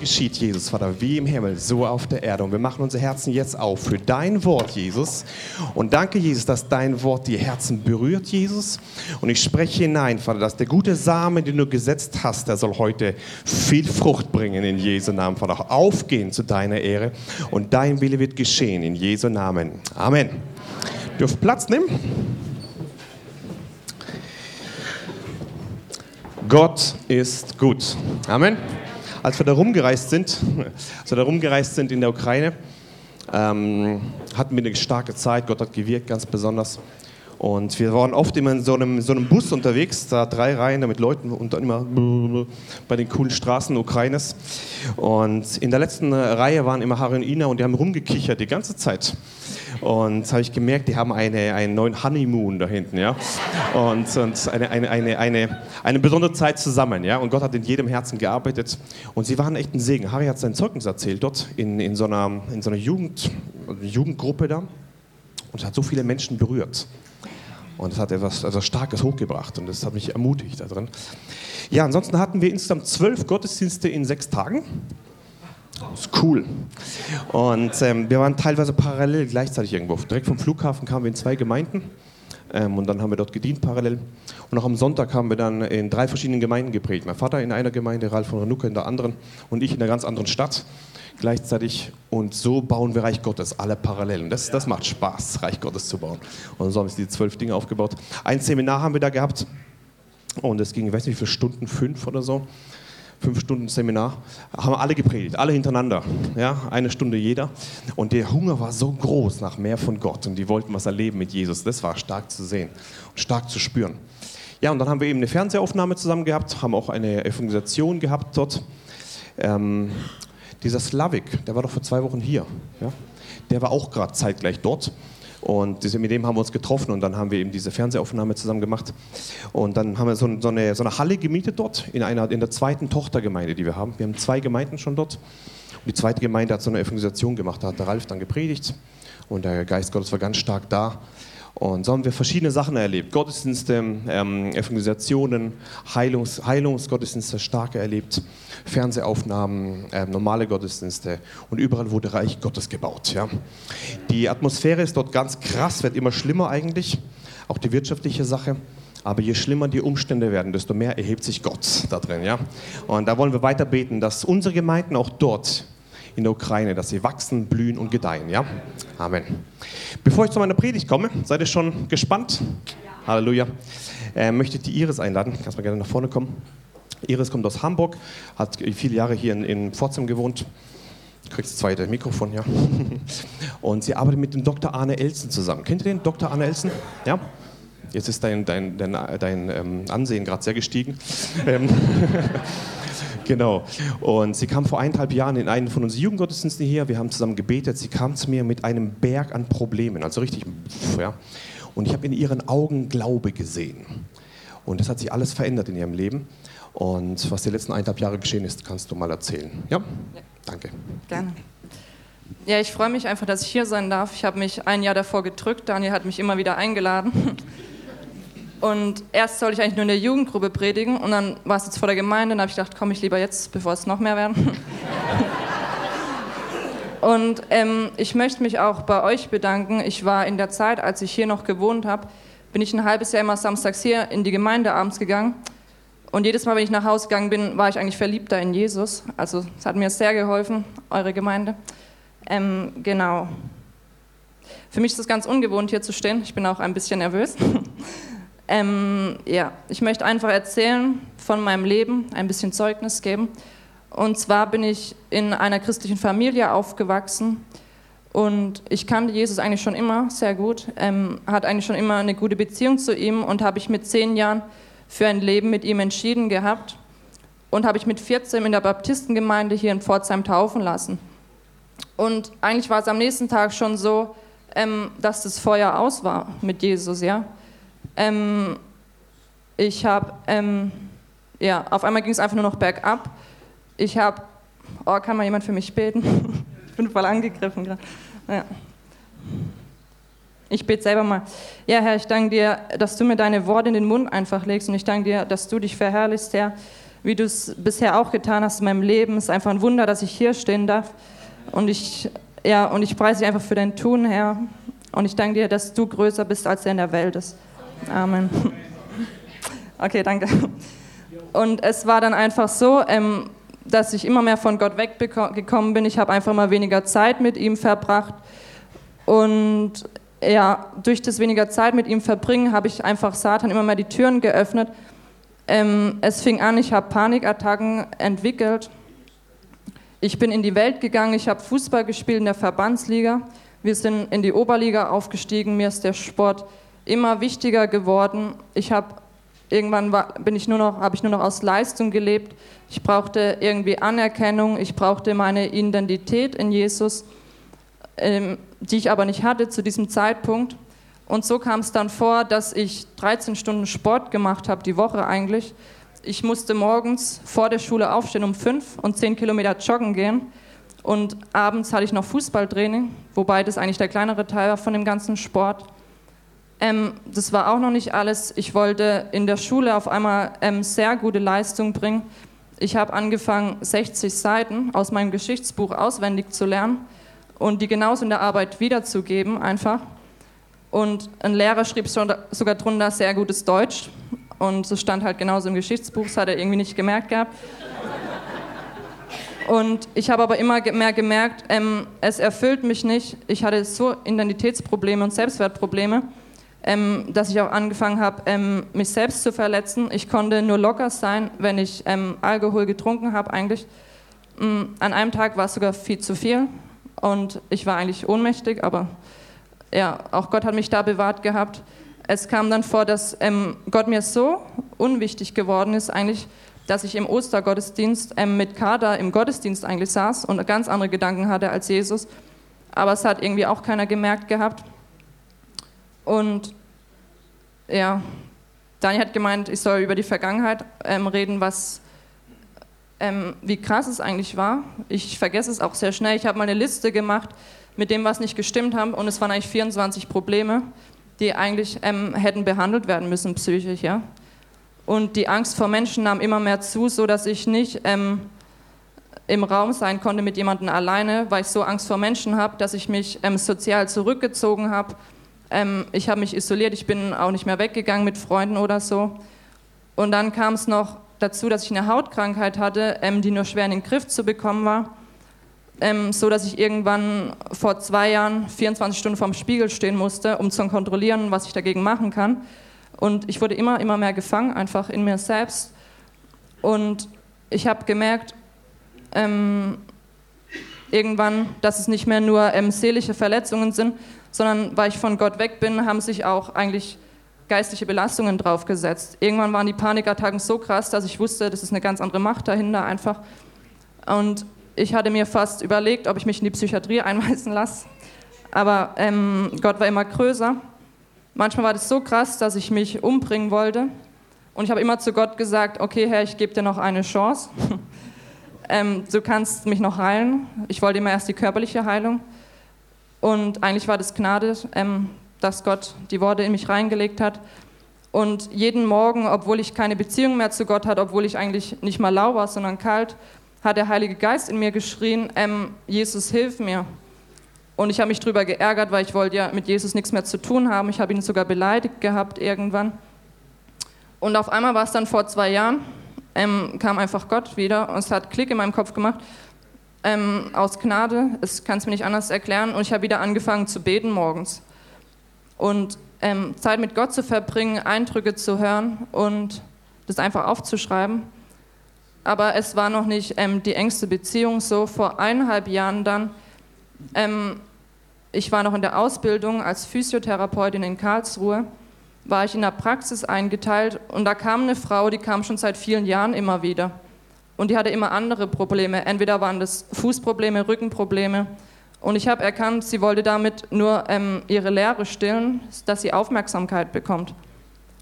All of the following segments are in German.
geschieht, Jesus, Vater, wie im Himmel, so auf der Erde. Und wir machen unsere Herzen jetzt auf für dein Wort, Jesus. Und danke, Jesus, dass dein Wort die Herzen berührt, Jesus. Und ich spreche hinein, Vater, dass der gute Samen, den du gesetzt hast, der soll heute viel Frucht bringen in Jesu Namen, Vater. Aufgehen zu deiner Ehre. Und dein Wille wird geschehen in Jesu Namen. Amen. Dürft Platz nehmen. Gott ist gut. Amen. Als wir da rumgereist sind, als wir da rumgereist sind in der Ukraine, ähm, hatten wir eine starke Zeit. Gott hat gewirkt, ganz besonders. Und wir waren oft immer in so einem, so einem Bus unterwegs, da drei Reihen mit Leuten und dann immer bei den coolen Straßen Ukraines. Und in der letzten Reihe waren immer Harry und Ina und die haben rumgekichert die ganze Zeit. Und habe ich gemerkt, die haben eine, einen neuen Honeymoon da hinten, ja. Und, und eine, eine, eine, eine, eine besondere Zeit zusammen, ja. Und Gott hat in jedem Herzen gearbeitet. Und sie waren echt ein Segen. Harry hat sein Zeugnis erzählt dort in, in, so, einer, in so einer Jugend, Jugendgruppe da. Und es hat so viele Menschen berührt. Und es hat etwas also Starkes hochgebracht und das hat mich ermutigt da drin. Ja, ansonsten hatten wir insgesamt zwölf Gottesdienste in sechs Tagen. Das ist cool. Und ähm, wir waren teilweise parallel gleichzeitig irgendwo. Direkt vom Flughafen kamen wir in zwei Gemeinden. Ähm, und dann haben wir dort gedient parallel. Und auch am Sonntag haben wir dann in drei verschiedenen Gemeinden geprägt. Mein Vater in einer Gemeinde, Ralf von Renucke in der anderen und ich in einer ganz anderen Stadt gleichzeitig. Und so bauen wir Reich Gottes, alle parallel. Und das, das macht Spaß, Reich Gottes zu bauen. Und so haben wir die zwölf Dinge aufgebaut. Ein Seminar haben wir da gehabt. Und es ging, ich weiß nicht viele Stunden, fünf oder so fünf Stunden Seminar, haben alle gepredigt, alle hintereinander, ja, eine Stunde jeder. Und der Hunger war so groß nach mehr von Gott und die wollten was erleben mit Jesus. Das war stark zu sehen und stark zu spüren. Ja, und dann haben wir eben eine Fernsehaufnahme zusammen gehabt, haben auch eine Evangelisation gehabt dort. Ähm, dieser Slavik, der war doch vor zwei Wochen hier, ja, der war auch gerade zeitgleich dort. Und mit dem haben wir uns getroffen und dann haben wir eben diese Fernsehaufnahme zusammen gemacht. Und dann haben wir so, eine, so eine Halle gemietet dort in, einer, in der zweiten Tochtergemeinde, die wir haben. Wir haben zwei Gemeinden schon dort. Und die zweite Gemeinde hat so eine Evangelisation gemacht. Da hat der Ralf dann gepredigt und der Geist Gottes war ganz stark da. Und so haben wir verschiedene Sachen erlebt. Gottesdienste, ähm, Evangelisationen, Heilungs, Heilungsgottesdienste starke erlebt, Fernsehaufnahmen, äh, normale Gottesdienste und überall wurde Reich Gottes gebaut. Ja. Die Atmosphäre ist dort ganz krass, wird immer schlimmer eigentlich, auch die wirtschaftliche Sache. Aber je schlimmer die Umstände werden, desto mehr erhebt sich Gott da drin. Ja? Und da wollen wir weiter beten, dass unsere Gemeinden auch dort in der Ukraine, dass sie wachsen, blühen und gedeihen. Ja? Amen. Bevor ich zu meiner Predigt komme, seid ihr schon gespannt? Ja. Halleluja. Äh, möchte ich die Iris einladen? Kannst mal gerne nach vorne kommen. Iris kommt aus Hamburg, hat viele Jahre hier in, in Pforzheim gewohnt. Du kriegst das zweite Mikrofon, ja. Und sie arbeitet mit dem Dr. Arne Elsen zusammen. Kennt ihr den Dr. Arne Elsen? Ja? Jetzt ist dein, dein, dein, dein ähm, Ansehen gerade sehr gestiegen. Ähm, Genau. Und sie kam vor eineinhalb Jahren in einen von unseren Jugendgottesdiensten hier. Wir haben zusammen gebetet. Sie kam zu mir mit einem Berg an Problemen. Also richtig, ja. Und ich habe in ihren Augen Glaube gesehen. Und das hat sich alles verändert in ihrem Leben. Und was die letzten eineinhalb Jahre geschehen ist, kannst du mal erzählen. Ja? ja. Danke. Gerne. Ja, ich freue mich einfach, dass ich hier sein darf. Ich habe mich ein Jahr davor gedrückt. Daniel hat mich immer wieder eingeladen. Und erst sollte ich eigentlich nur in der Jugendgruppe predigen und dann war es jetzt vor der Gemeinde und dann habe ich gedacht, komme ich lieber jetzt, bevor es noch mehr werden. und ähm, ich möchte mich auch bei euch bedanken. Ich war in der Zeit, als ich hier noch gewohnt habe, bin ich ein halbes Jahr immer samstags hier in die Gemeinde abends gegangen. Und jedes Mal, wenn ich nach Hause gegangen bin, war ich eigentlich verliebter in Jesus. Also es hat mir sehr geholfen, eure Gemeinde. Ähm, genau. Für mich ist es ganz ungewohnt, hier zu stehen. Ich bin auch ein bisschen nervös. Ähm, ja, ich möchte einfach erzählen von meinem Leben, ein bisschen Zeugnis geben. Und zwar bin ich in einer christlichen Familie aufgewachsen und ich kannte Jesus eigentlich schon immer sehr gut, ähm, hatte eigentlich schon immer eine gute Beziehung zu ihm und habe ich mit zehn Jahren für ein Leben mit ihm entschieden gehabt und habe ich mit 14 in der Baptistengemeinde hier in Pforzheim taufen lassen. Und eigentlich war es am nächsten Tag schon so, ähm, dass das Feuer aus war mit Jesus, ja. Ähm, ich habe, ähm, ja, auf einmal ging es einfach nur noch bergab. Ich habe, oh, kann mal jemand für mich beten? ich bin voll angegriffen gerade. Ja. Ich bete selber mal. Ja, Herr, ich danke dir, dass du mir deine Worte in den Mund einfach legst und ich danke dir, dass du dich verherrlichst, Herr. wie du es bisher auch getan hast in meinem Leben. Es ist einfach ein Wunder, dass ich hier stehen darf. Und ich, ja, und ich preise dich einfach für dein Tun, Herr. Und ich danke dir, dass du größer bist, als er in der Welt ist. Amen. Okay, danke. Und es war dann einfach so, ähm, dass ich immer mehr von Gott weggekommen bin. Ich habe einfach mal weniger Zeit mit ihm verbracht. Und ja, durch das weniger Zeit mit ihm verbringen, habe ich einfach Satan immer mehr die Türen geöffnet. Ähm, es fing an, ich habe Panikattacken entwickelt. Ich bin in die Welt gegangen, ich habe Fußball gespielt in der Verbandsliga. Wir sind in die Oberliga aufgestiegen. Mir ist der Sport immer wichtiger geworden. Ich habe irgendwann war, bin ich nur noch, habe ich nur noch aus Leistung gelebt. Ich brauchte irgendwie Anerkennung. Ich brauchte meine Identität in Jesus, ähm, die ich aber nicht hatte zu diesem Zeitpunkt. Und so kam es dann vor, dass ich 13 Stunden Sport gemacht habe, die Woche eigentlich. Ich musste morgens vor der Schule aufstehen um 5 und 10 Kilometer joggen gehen. Und abends hatte ich noch Fußballtraining, wobei das eigentlich der kleinere Teil war von dem ganzen Sport. Ähm, das war auch noch nicht alles. Ich wollte in der Schule auf einmal ähm, sehr gute Leistung bringen. Ich habe angefangen, 60 Seiten aus meinem Geschichtsbuch auswendig zu lernen und die genauso in der Arbeit wiederzugeben einfach. Und ein Lehrer schrieb sogar drunter sehr gutes Deutsch. Und so stand halt genauso im Geschichtsbuch, das hat er irgendwie nicht gemerkt gehabt. Und ich habe aber immer mehr gemerkt, ähm, es erfüllt mich nicht. Ich hatte so Identitätsprobleme und Selbstwertprobleme, ähm, dass ich auch angefangen habe, ähm, mich selbst zu verletzen. Ich konnte nur locker sein, wenn ich ähm, Alkohol getrunken habe eigentlich. Ähm, an einem Tag war es sogar viel zu viel und ich war eigentlich ohnmächtig, aber ja, auch Gott hat mich da bewahrt gehabt. Es kam dann vor, dass ähm, Gott mir so unwichtig geworden ist eigentlich, dass ich im Ostergottesdienst ähm, mit Kader im Gottesdienst eigentlich saß und ganz andere Gedanken hatte als Jesus. Aber es hat irgendwie auch keiner gemerkt gehabt. Und ja, Daniel hat gemeint, ich soll über die Vergangenheit ähm, reden, was, ähm, wie krass es eigentlich war. Ich vergesse es auch sehr schnell. Ich habe mal eine Liste gemacht mit dem, was nicht gestimmt haben, und es waren eigentlich 24 Probleme, die eigentlich ähm, hätten behandelt werden müssen psychisch. Ja? Und die Angst vor Menschen nahm immer mehr zu, so dass ich nicht ähm, im Raum sein konnte mit jemandem alleine, weil ich so Angst vor Menschen habe, dass ich mich ähm, sozial zurückgezogen habe ähm, ich habe mich isoliert, ich bin auch nicht mehr weggegangen mit Freunden oder so. Und dann kam es noch dazu, dass ich eine Hautkrankheit hatte, ähm, die nur schwer in den Griff zu bekommen war. Ähm, so dass ich irgendwann vor zwei Jahren 24 Stunden vorm Spiegel stehen musste, um zu kontrollieren, was ich dagegen machen kann. Und ich wurde immer, immer mehr gefangen, einfach in mir selbst. Und ich habe gemerkt, ähm, irgendwann, dass es nicht mehr nur ähm, seelische Verletzungen sind, sondern weil ich von Gott weg bin, haben sich auch eigentlich geistliche Belastungen draufgesetzt. Irgendwann waren die Panikattacken so krass, dass ich wusste, das ist eine ganz andere Macht dahinter einfach. Und ich hatte mir fast überlegt, ob ich mich in die Psychiatrie einweisen lasse. Aber ähm, Gott war immer größer. Manchmal war das so krass, dass ich mich umbringen wollte. Und ich habe immer zu Gott gesagt, okay Herr, ich gebe dir noch eine Chance. ähm, du kannst mich noch heilen. Ich wollte immer erst die körperliche Heilung. Und eigentlich war das Gnade, ähm, dass Gott die Worte in mich reingelegt hat. Und jeden Morgen, obwohl ich keine Beziehung mehr zu Gott hatte, obwohl ich eigentlich nicht mal lau war, sondern kalt, hat der Heilige Geist in mir geschrien, ähm, Jesus, hilf mir. Und ich habe mich darüber geärgert, weil ich wollte ja mit Jesus nichts mehr zu tun haben. Ich habe ihn sogar beleidigt gehabt irgendwann. Und auf einmal war es dann vor zwei Jahren, ähm, kam einfach Gott wieder und es hat Klick in meinem Kopf gemacht ähm, aus Gnade, ich kann es mir nicht anders erklären, und ich habe wieder angefangen zu beten morgens. Und ähm, Zeit mit Gott zu verbringen, Eindrücke zu hören und das einfach aufzuschreiben. Aber es war noch nicht ähm, die engste Beziehung so. Vor eineinhalb Jahren dann, ähm, ich war noch in der Ausbildung als Physiotherapeutin in Karlsruhe, war ich in der Praxis eingeteilt und da kam eine Frau, die kam schon seit vielen Jahren immer wieder. Und die hatte immer andere Probleme. Entweder waren das Fußprobleme, Rückenprobleme. Und ich habe erkannt, sie wollte damit nur ähm, ihre Lehre stillen, dass sie Aufmerksamkeit bekommt.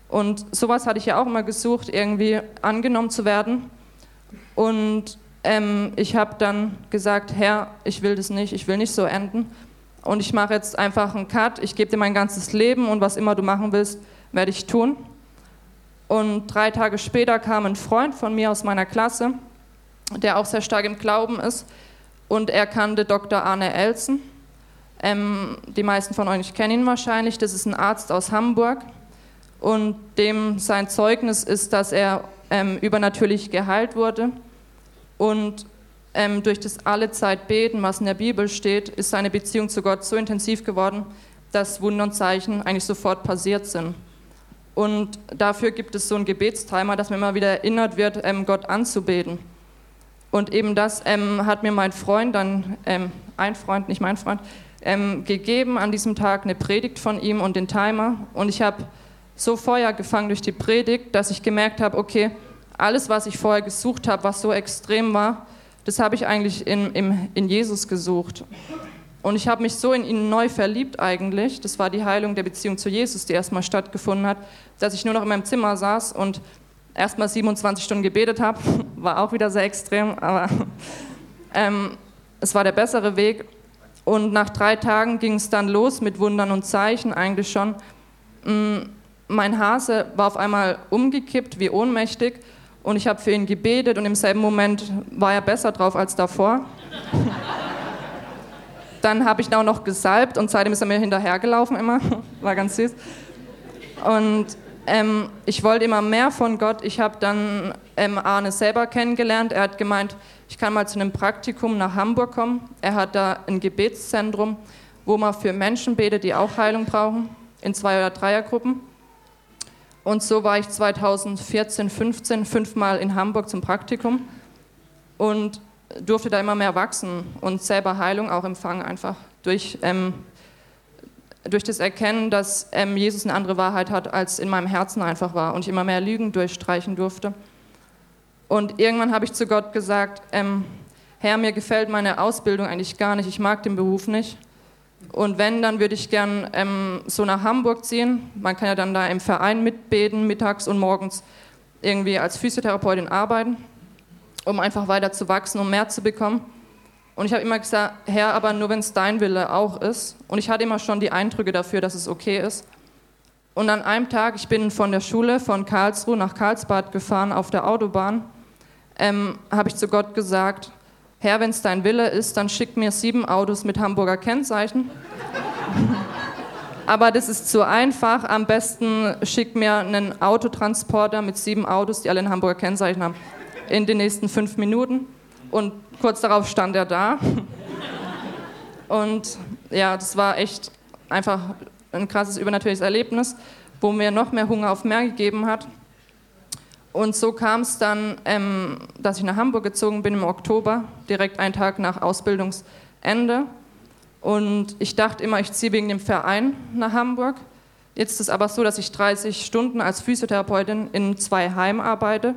Und sowas hatte ich ja auch immer gesucht, irgendwie angenommen zu werden. Und ähm, ich habe dann gesagt, Herr, ich will das nicht, ich will nicht so enden. Und ich mache jetzt einfach einen Cut, ich gebe dir mein ganzes Leben und was immer du machen willst, werde ich tun. Und drei Tage später kam ein Freund von mir aus meiner Klasse, der auch sehr stark im Glauben ist. Und er kannte Dr. Arne Elsen. Ähm, die meisten von euch kennen ihn wahrscheinlich. Das ist ein Arzt aus Hamburg. Und dem sein Zeugnis ist, dass er ähm, übernatürlich geheilt wurde. Und ähm, durch das alle Zeit beten, was in der Bibel steht, ist seine Beziehung zu Gott so intensiv geworden, dass Wunder und Zeichen eigentlich sofort passiert sind. Und dafür gibt es so einen Gebetstimer, dass man immer wieder erinnert wird, ähm, Gott anzubeten. Und eben das ähm, hat mir mein Freund dann, ähm, ein Freund, nicht mein Freund, ähm, gegeben an diesem Tag eine Predigt von ihm und den Timer. Und ich habe so Feuer gefangen durch die Predigt, dass ich gemerkt habe, okay, alles, was ich vorher gesucht habe, was so extrem war, das habe ich eigentlich in, in, in Jesus gesucht. Und ich habe mich so in ihn neu verliebt eigentlich. Das war die Heilung der Beziehung zu Jesus, die erstmal stattgefunden hat, dass ich nur noch in meinem Zimmer saß und erstmal 27 Stunden gebetet habe. War auch wieder sehr extrem, aber ähm, es war der bessere Weg. Und nach drei Tagen ging es dann los mit Wundern und Zeichen eigentlich schon. Mm, mein Hase war auf einmal umgekippt, wie ohnmächtig. Und ich habe für ihn gebetet und im selben Moment war er besser drauf als davor. Dann habe ich ihn auch noch gesalbt und seitdem ist er mir hinterhergelaufen immer. War ganz süß. Und ähm, ich wollte immer mehr von Gott. Ich habe dann ähm, Arne selber kennengelernt. Er hat gemeint, ich kann mal zu einem Praktikum nach Hamburg kommen. Er hat da ein Gebetszentrum, wo man für Menschen betet, die auch Heilung brauchen, in Zwei- oder Dreiergruppen. Und so war ich 2014, 15 fünfmal in Hamburg zum Praktikum. Und durfte da immer mehr wachsen und selber Heilung auch empfangen, einfach durch, ähm, durch das Erkennen, dass ähm, Jesus eine andere Wahrheit hat, als in meinem Herzen einfach war und ich immer mehr Lügen durchstreichen durfte. Und irgendwann habe ich zu Gott gesagt, ähm, Herr, mir gefällt meine Ausbildung eigentlich gar nicht, ich mag den Beruf nicht. Und wenn, dann würde ich gern ähm, so nach Hamburg ziehen. Man kann ja dann da im Verein mitbeten, mittags und morgens irgendwie als Physiotherapeutin arbeiten um einfach weiter zu wachsen, um mehr zu bekommen. Und ich habe immer gesagt, Herr, aber nur wenn es dein Wille auch ist. Und ich hatte immer schon die Eindrücke dafür, dass es okay ist. Und an einem Tag, ich bin von der Schule von Karlsruhe nach Karlsbad gefahren auf der Autobahn, ähm, habe ich zu Gott gesagt, Herr, wenn es dein Wille ist, dann schick mir sieben Autos mit Hamburger Kennzeichen. Aber das ist zu einfach. Am besten schick mir einen Autotransporter mit sieben Autos, die alle ein Hamburger Kennzeichen haben in den nächsten fünf Minuten. Und kurz darauf stand er da. Und ja, das war echt einfach ein krasses übernatürliches Erlebnis, wo mir noch mehr Hunger auf mehr gegeben hat. Und so kam es dann, ähm, dass ich nach Hamburg gezogen bin im Oktober, direkt einen Tag nach Ausbildungsende. Und ich dachte immer, ich ziehe wegen dem Verein nach Hamburg. Jetzt ist es aber so, dass ich 30 Stunden als Physiotherapeutin in zwei Heimen arbeite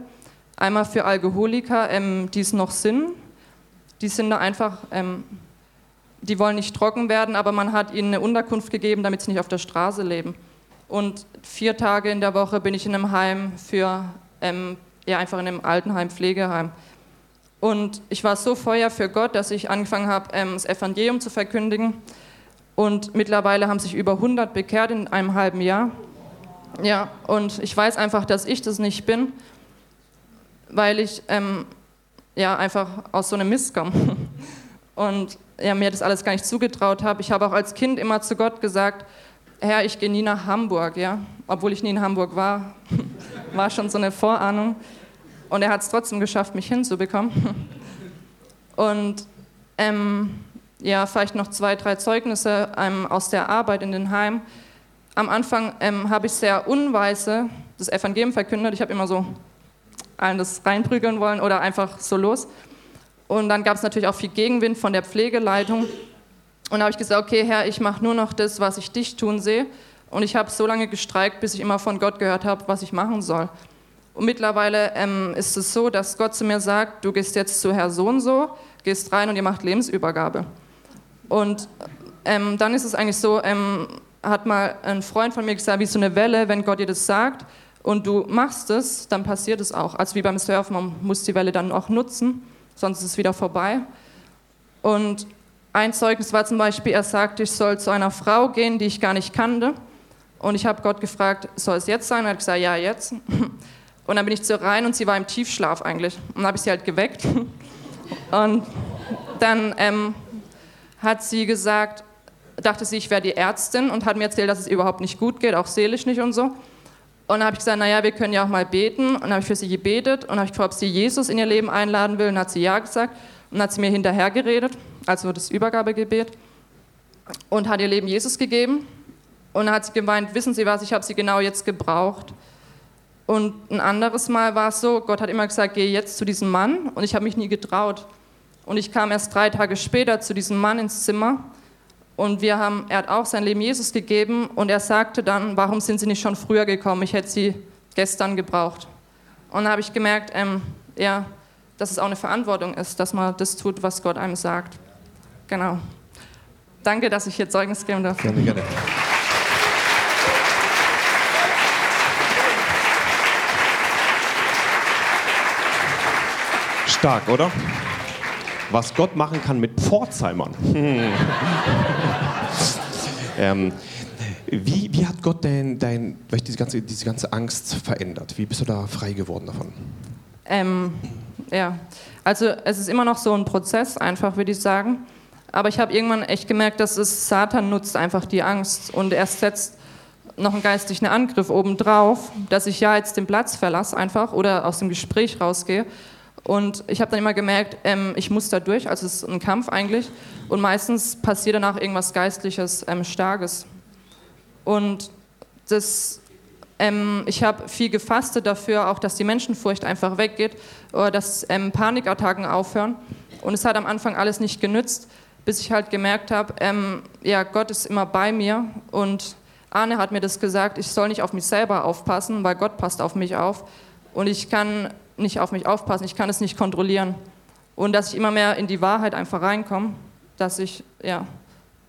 Einmal für Alkoholiker, ähm, die es noch sind. Die sind da einfach, ähm, die wollen nicht trocken werden, aber man hat ihnen eine Unterkunft gegeben, damit sie nicht auf der Straße leben. Und vier Tage in der Woche bin ich in einem Heim für, ähm, ja, einfach in einem Altenheim, Pflegeheim. Und ich war so Feuer für Gott, dass ich angefangen habe, ähm, das Evangelium zu verkündigen. Und mittlerweile haben sich über 100 bekehrt in einem halben Jahr. Ja, und ich weiß einfach, dass ich das nicht bin weil ich ähm, ja einfach aus so einem Mist komme und ja, mir das alles gar nicht zugetraut habe. Ich habe auch als Kind immer zu Gott gesagt, Herr, ich gehe nie nach Hamburg, ja, obwohl ich nie in Hamburg war, war schon so eine Vorahnung. Und er hat es trotzdem geschafft, mich hinzubekommen. Und ähm, ja, vielleicht noch zwei, drei Zeugnisse ähm, aus der Arbeit in den Heimen. Am Anfang ähm, habe ich sehr unweise das Evangelium verkündet. Ich habe immer so allen das reinprügeln wollen oder einfach so los. Und dann gab es natürlich auch viel Gegenwind von der Pflegeleitung. Und da habe ich gesagt, okay, Herr, ich mache nur noch das, was ich dich tun sehe. Und ich habe so lange gestreikt, bis ich immer von Gott gehört habe, was ich machen soll. Und mittlerweile ähm, ist es so, dass Gott zu mir sagt, du gehst jetzt zu Herr so und so, gehst rein und ihr macht Lebensübergabe. Und ähm, dann ist es eigentlich so, ähm, hat mal ein Freund von mir gesagt, wie so eine Welle, wenn Gott dir das sagt, und du machst es, dann passiert es auch. Also wie beim Surfen, man muss die Welle dann auch nutzen, sonst ist es wieder vorbei. Und ein Zeugnis war zum Beispiel, er sagte, ich soll zu einer Frau gehen, die ich gar nicht kannte. Und ich habe Gott gefragt, soll es jetzt sein? Er hat gesagt, ja, jetzt. Und dann bin ich zu rein und sie war im Tiefschlaf eigentlich. Und dann habe ich sie halt geweckt. Und dann ähm, hat sie gesagt, dachte sie, ich wäre die Ärztin und hat mir erzählt, dass es überhaupt nicht gut geht, auch seelisch nicht und so. Und dann habe ich gesagt, naja, wir können ja auch mal beten. Und dann habe ich für sie gebetet und habe ich gefragt, ob sie Jesus in ihr Leben einladen will. Und hat sie ja gesagt. Und dann hat sie mir hinterher geredet, also das Übergabegebet. Und hat ihr Leben Jesus gegeben. Und dann hat sie gemeint, wissen Sie was, ich habe sie genau jetzt gebraucht. Und ein anderes Mal war es so, Gott hat immer gesagt, geh jetzt zu diesem Mann und ich habe mich nie getraut. Und ich kam erst drei Tage später zu diesem Mann ins Zimmer und wir haben, er hat auch sein Leben Jesus gegeben und er sagte dann, warum sind Sie nicht schon früher gekommen? Ich hätte Sie gestern gebraucht. Und dann habe ich gemerkt, ähm, ja, dass es auch eine Verantwortung ist, dass man das tut, was Gott einem sagt. Genau. Danke, dass ich hier Zeugnis geben darf. Gerne, gerne. Stark, oder? Was Gott machen kann mit Pforzheimern. ähm, wie, wie hat Gott dein, dein, diese, ganze, diese ganze Angst verändert? Wie bist du da frei geworden davon? Ähm, ja, also es ist immer noch so ein Prozess, einfach würde ich sagen. Aber ich habe irgendwann echt gemerkt, dass es Satan nutzt einfach die Angst und er setzt noch einen geistlichen Angriff obendrauf, dass ich ja jetzt den Platz verlasse einfach oder aus dem Gespräch rausgehe und ich habe dann immer gemerkt, ähm, ich muss da durch, also es ist ein Kampf eigentlich. Und meistens passiert danach irgendwas Geistliches, ähm, Starkes. Und das, ähm, ich habe viel gefastet dafür, auch dass die Menschenfurcht einfach weggeht, oder dass ähm, Panikattacken aufhören. Und es hat am Anfang alles nicht genützt, bis ich halt gemerkt habe, ähm, ja, Gott ist immer bei mir. Und Arne hat mir das gesagt, ich soll nicht auf mich selber aufpassen, weil Gott passt auf mich auf. Und ich kann nicht auf mich aufpassen, ich kann es nicht kontrollieren. Und dass ich immer mehr in die Wahrheit einfach reinkomme, dass ich, ja,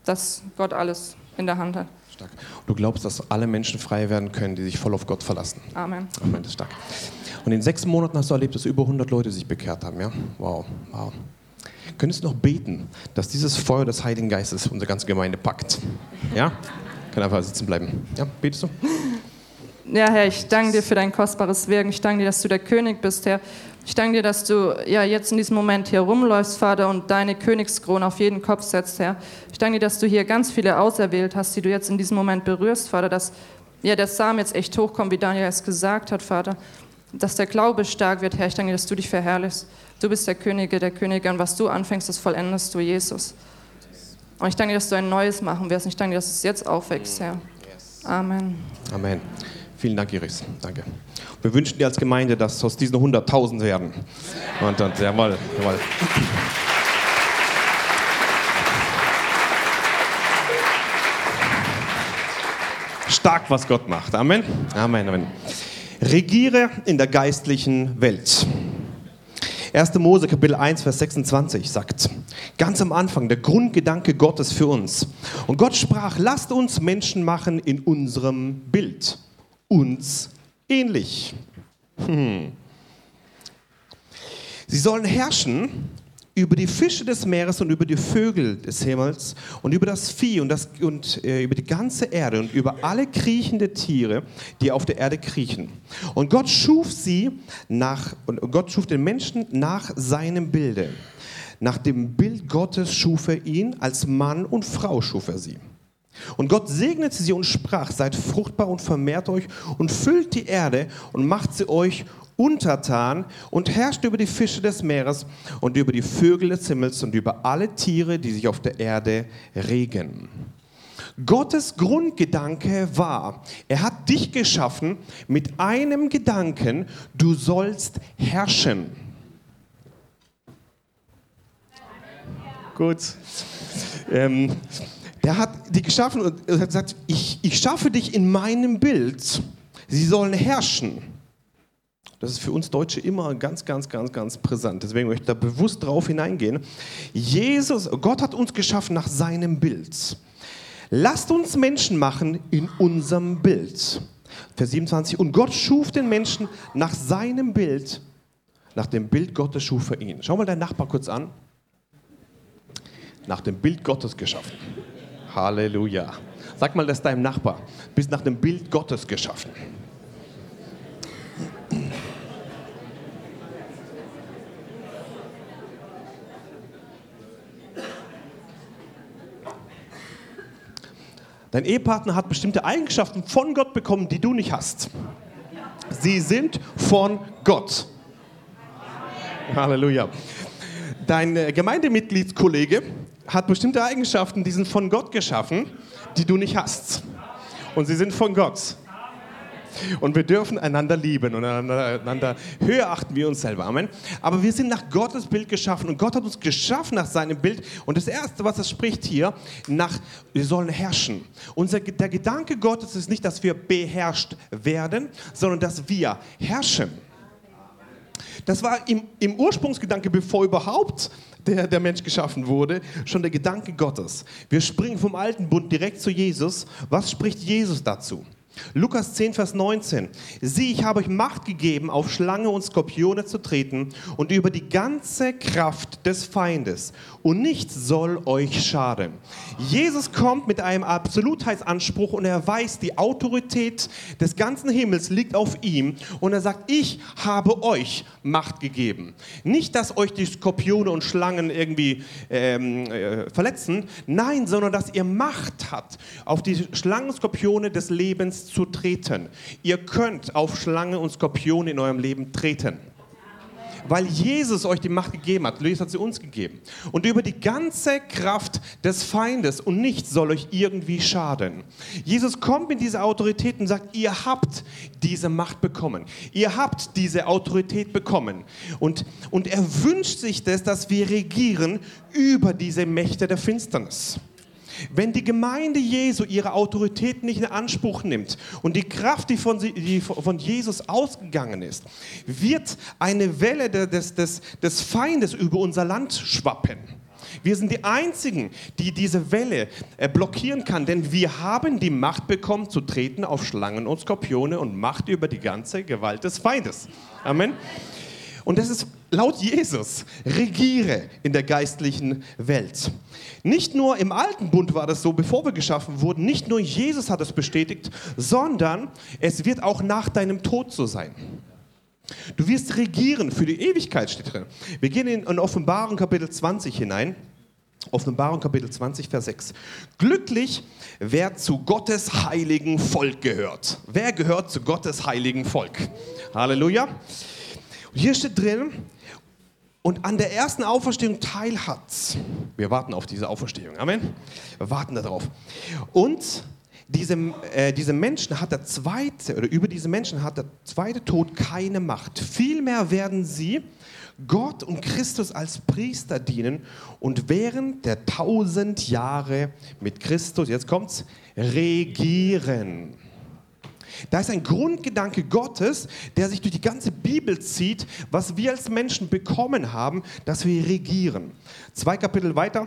dass Gott alles in der Hand hat. Stark. Du glaubst, dass alle Menschen frei werden können, die sich voll auf Gott verlassen. Amen. Amen, das ist stark. Und in sechs Monaten hast du erlebt, dass über 100 Leute sich bekehrt haben, ja? Wow, wow. Könntest du noch beten, dass dieses Feuer des Heiligen Geistes unsere ganze Gemeinde packt? Ja? Kann einfach sitzen bleiben. Ja, betest du? Ja, Herr, ich danke dir für dein kostbares Wirken. Ich danke dir, dass du der König bist, Herr. Ich danke dir, dass du ja jetzt in diesem Moment hier rumläufst, Vater, und deine Königskrone auf jeden Kopf setzt, Herr. Ich danke dir, dass du hier ganz viele auserwählt hast, die du jetzt in diesem Moment berührst, Vater, dass ja, der Samen jetzt echt hochkommt, wie Daniel es gesagt hat, Vater. Dass der Glaube stark wird, Herr. Ich danke dir, dass du dich verherrlichst. Du bist der Könige der Könige und was du anfängst, das vollendest du, Jesus. Und ich danke dir, dass du ein Neues machen wirst. Und ich danke dir, dass es jetzt aufwächst, Herr. Amen. Amen. Vielen Dank, Iris. Danke. Wir wünschen dir als Gemeinde, dass aus diesen 100.000 werden. Und dann, jawohl, jawohl. Stark, was Gott macht. Amen. Amen, Amen. Regiere in der geistlichen Welt. 1. Mose Kapitel 1, Vers 26 sagt, ganz am Anfang der Grundgedanke Gottes für uns. Und Gott sprach, lasst uns Menschen machen in unserem Bild uns ähnlich. Hm. Sie sollen herrschen über die Fische des Meeres und über die Vögel des Himmels und über das Vieh und, das, und äh, über die ganze Erde und über alle kriechende Tiere, die auf der Erde kriechen. Und Gott schuf sie nach, und Gott schuf den Menschen nach seinem Bilde. Nach dem Bild Gottes schuf er ihn, als Mann und Frau schuf er sie. Und Gott segnete sie und sprach, seid fruchtbar und vermehrt euch und füllt die Erde und macht sie euch untertan und herrscht über die Fische des Meeres und über die Vögel des Himmels und über alle Tiere, die sich auf der Erde regen. Gottes Grundgedanke war, er hat dich geschaffen mit einem Gedanken, du sollst herrschen. Gut. Ähm, der hat die geschaffen und hat gesagt, ich, ich schaffe dich in meinem Bild. Sie sollen herrschen. Das ist für uns Deutsche immer ganz, ganz, ganz, ganz präsent. Deswegen möchte ich da bewusst drauf hineingehen. Jesus, Gott hat uns geschaffen nach seinem Bild. Lasst uns Menschen machen in unserem Bild. Vers 27. Und Gott schuf den Menschen nach seinem Bild. Nach dem Bild Gottes schuf er ihn. Schau mal deinen Nachbar kurz an. Nach dem Bild Gottes geschaffen. Halleluja. Sag mal das deinem Nachbar. Bist nach dem Bild Gottes geschaffen. Dein Ehepartner hat bestimmte Eigenschaften von Gott bekommen, die du nicht hast. Sie sind von Gott. Halleluja. Dein äh, Gemeindemitgliedskollege hat bestimmte Eigenschaften, die sind von Gott geschaffen, die du nicht hast. Und sie sind von Gott. Und wir dürfen einander lieben und einander höher achten wie uns selber. Amen. Aber wir sind nach Gottes Bild geschaffen und Gott hat uns geschaffen nach seinem Bild. Und das Erste, was er spricht hier, nach, wir sollen herrschen. Unser, der Gedanke Gottes ist nicht, dass wir beherrscht werden, sondern dass wir herrschen. Das war im, im Ursprungsgedanke, bevor überhaupt der, der Mensch geschaffen wurde, schon der Gedanke Gottes. Wir springen vom alten Bund direkt zu Jesus. Was spricht Jesus dazu? Lukas 10, Vers 19. Sieh, ich habe euch Macht gegeben, auf Schlange und Skorpione zu treten und über die ganze Kraft des Feindes. Und nichts soll euch schaden. Jesus kommt mit einem Absolutheitsanspruch und er weiß, die Autorität des ganzen Himmels liegt auf ihm. Und er sagt, ich habe euch Macht gegeben. Nicht, dass euch die Skorpione und Schlangen irgendwie ähm, äh, verletzen, nein, sondern dass ihr Macht habt, auf die Schlangen, Skorpione des Lebens zu treten. Ihr könnt auf Schlange und Skorpione in eurem Leben treten. Weil Jesus euch die Macht gegeben hat. Jesus hat sie uns gegeben. Und über die ganze Kraft des Feindes und nichts soll euch irgendwie schaden. Jesus kommt mit dieser Autorität und sagt, ihr habt diese Macht bekommen. Ihr habt diese Autorität bekommen. Und, und er wünscht sich das, dass wir regieren über diese Mächte der Finsternis. Wenn die Gemeinde Jesu ihre Autorität nicht in Anspruch nimmt und die Kraft, die von, die von Jesus ausgegangen ist, wird eine Welle des, des, des Feindes über unser Land schwappen. Wir sind die Einzigen, die diese Welle äh, blockieren kann, denn wir haben die Macht bekommen, zu treten auf Schlangen und Skorpione und Macht über die ganze Gewalt des Feindes. Amen. Und das ist laut Jesus, regiere in der geistlichen Welt. Nicht nur im alten Bund war das so, bevor wir geschaffen wurden, nicht nur Jesus hat es bestätigt, sondern es wird auch nach deinem Tod so sein. Du wirst regieren für die Ewigkeit, steht drin. Wir gehen in Offenbarung Kapitel 20 hinein. Offenbarung Kapitel 20, Vers 6. Glücklich, wer zu Gottes heiligen Volk gehört. Wer gehört zu Gottes heiligen Volk? Halleluja. Und hier steht drin, und an der ersten Auferstehung teilhat. Wir warten auf diese Auferstehung. Amen. Wir warten darauf. Und diese, äh, diese Menschen hat der zweite, oder über diese Menschen hat der zweite Tod keine Macht. Vielmehr werden sie Gott und Christus als Priester dienen und während der tausend Jahre mit Christus, jetzt kommt's, regieren. Da ist ein Grundgedanke Gottes, der sich durch die ganze Bibel zieht, was wir als Menschen bekommen haben, dass wir regieren. Zwei Kapitel weiter,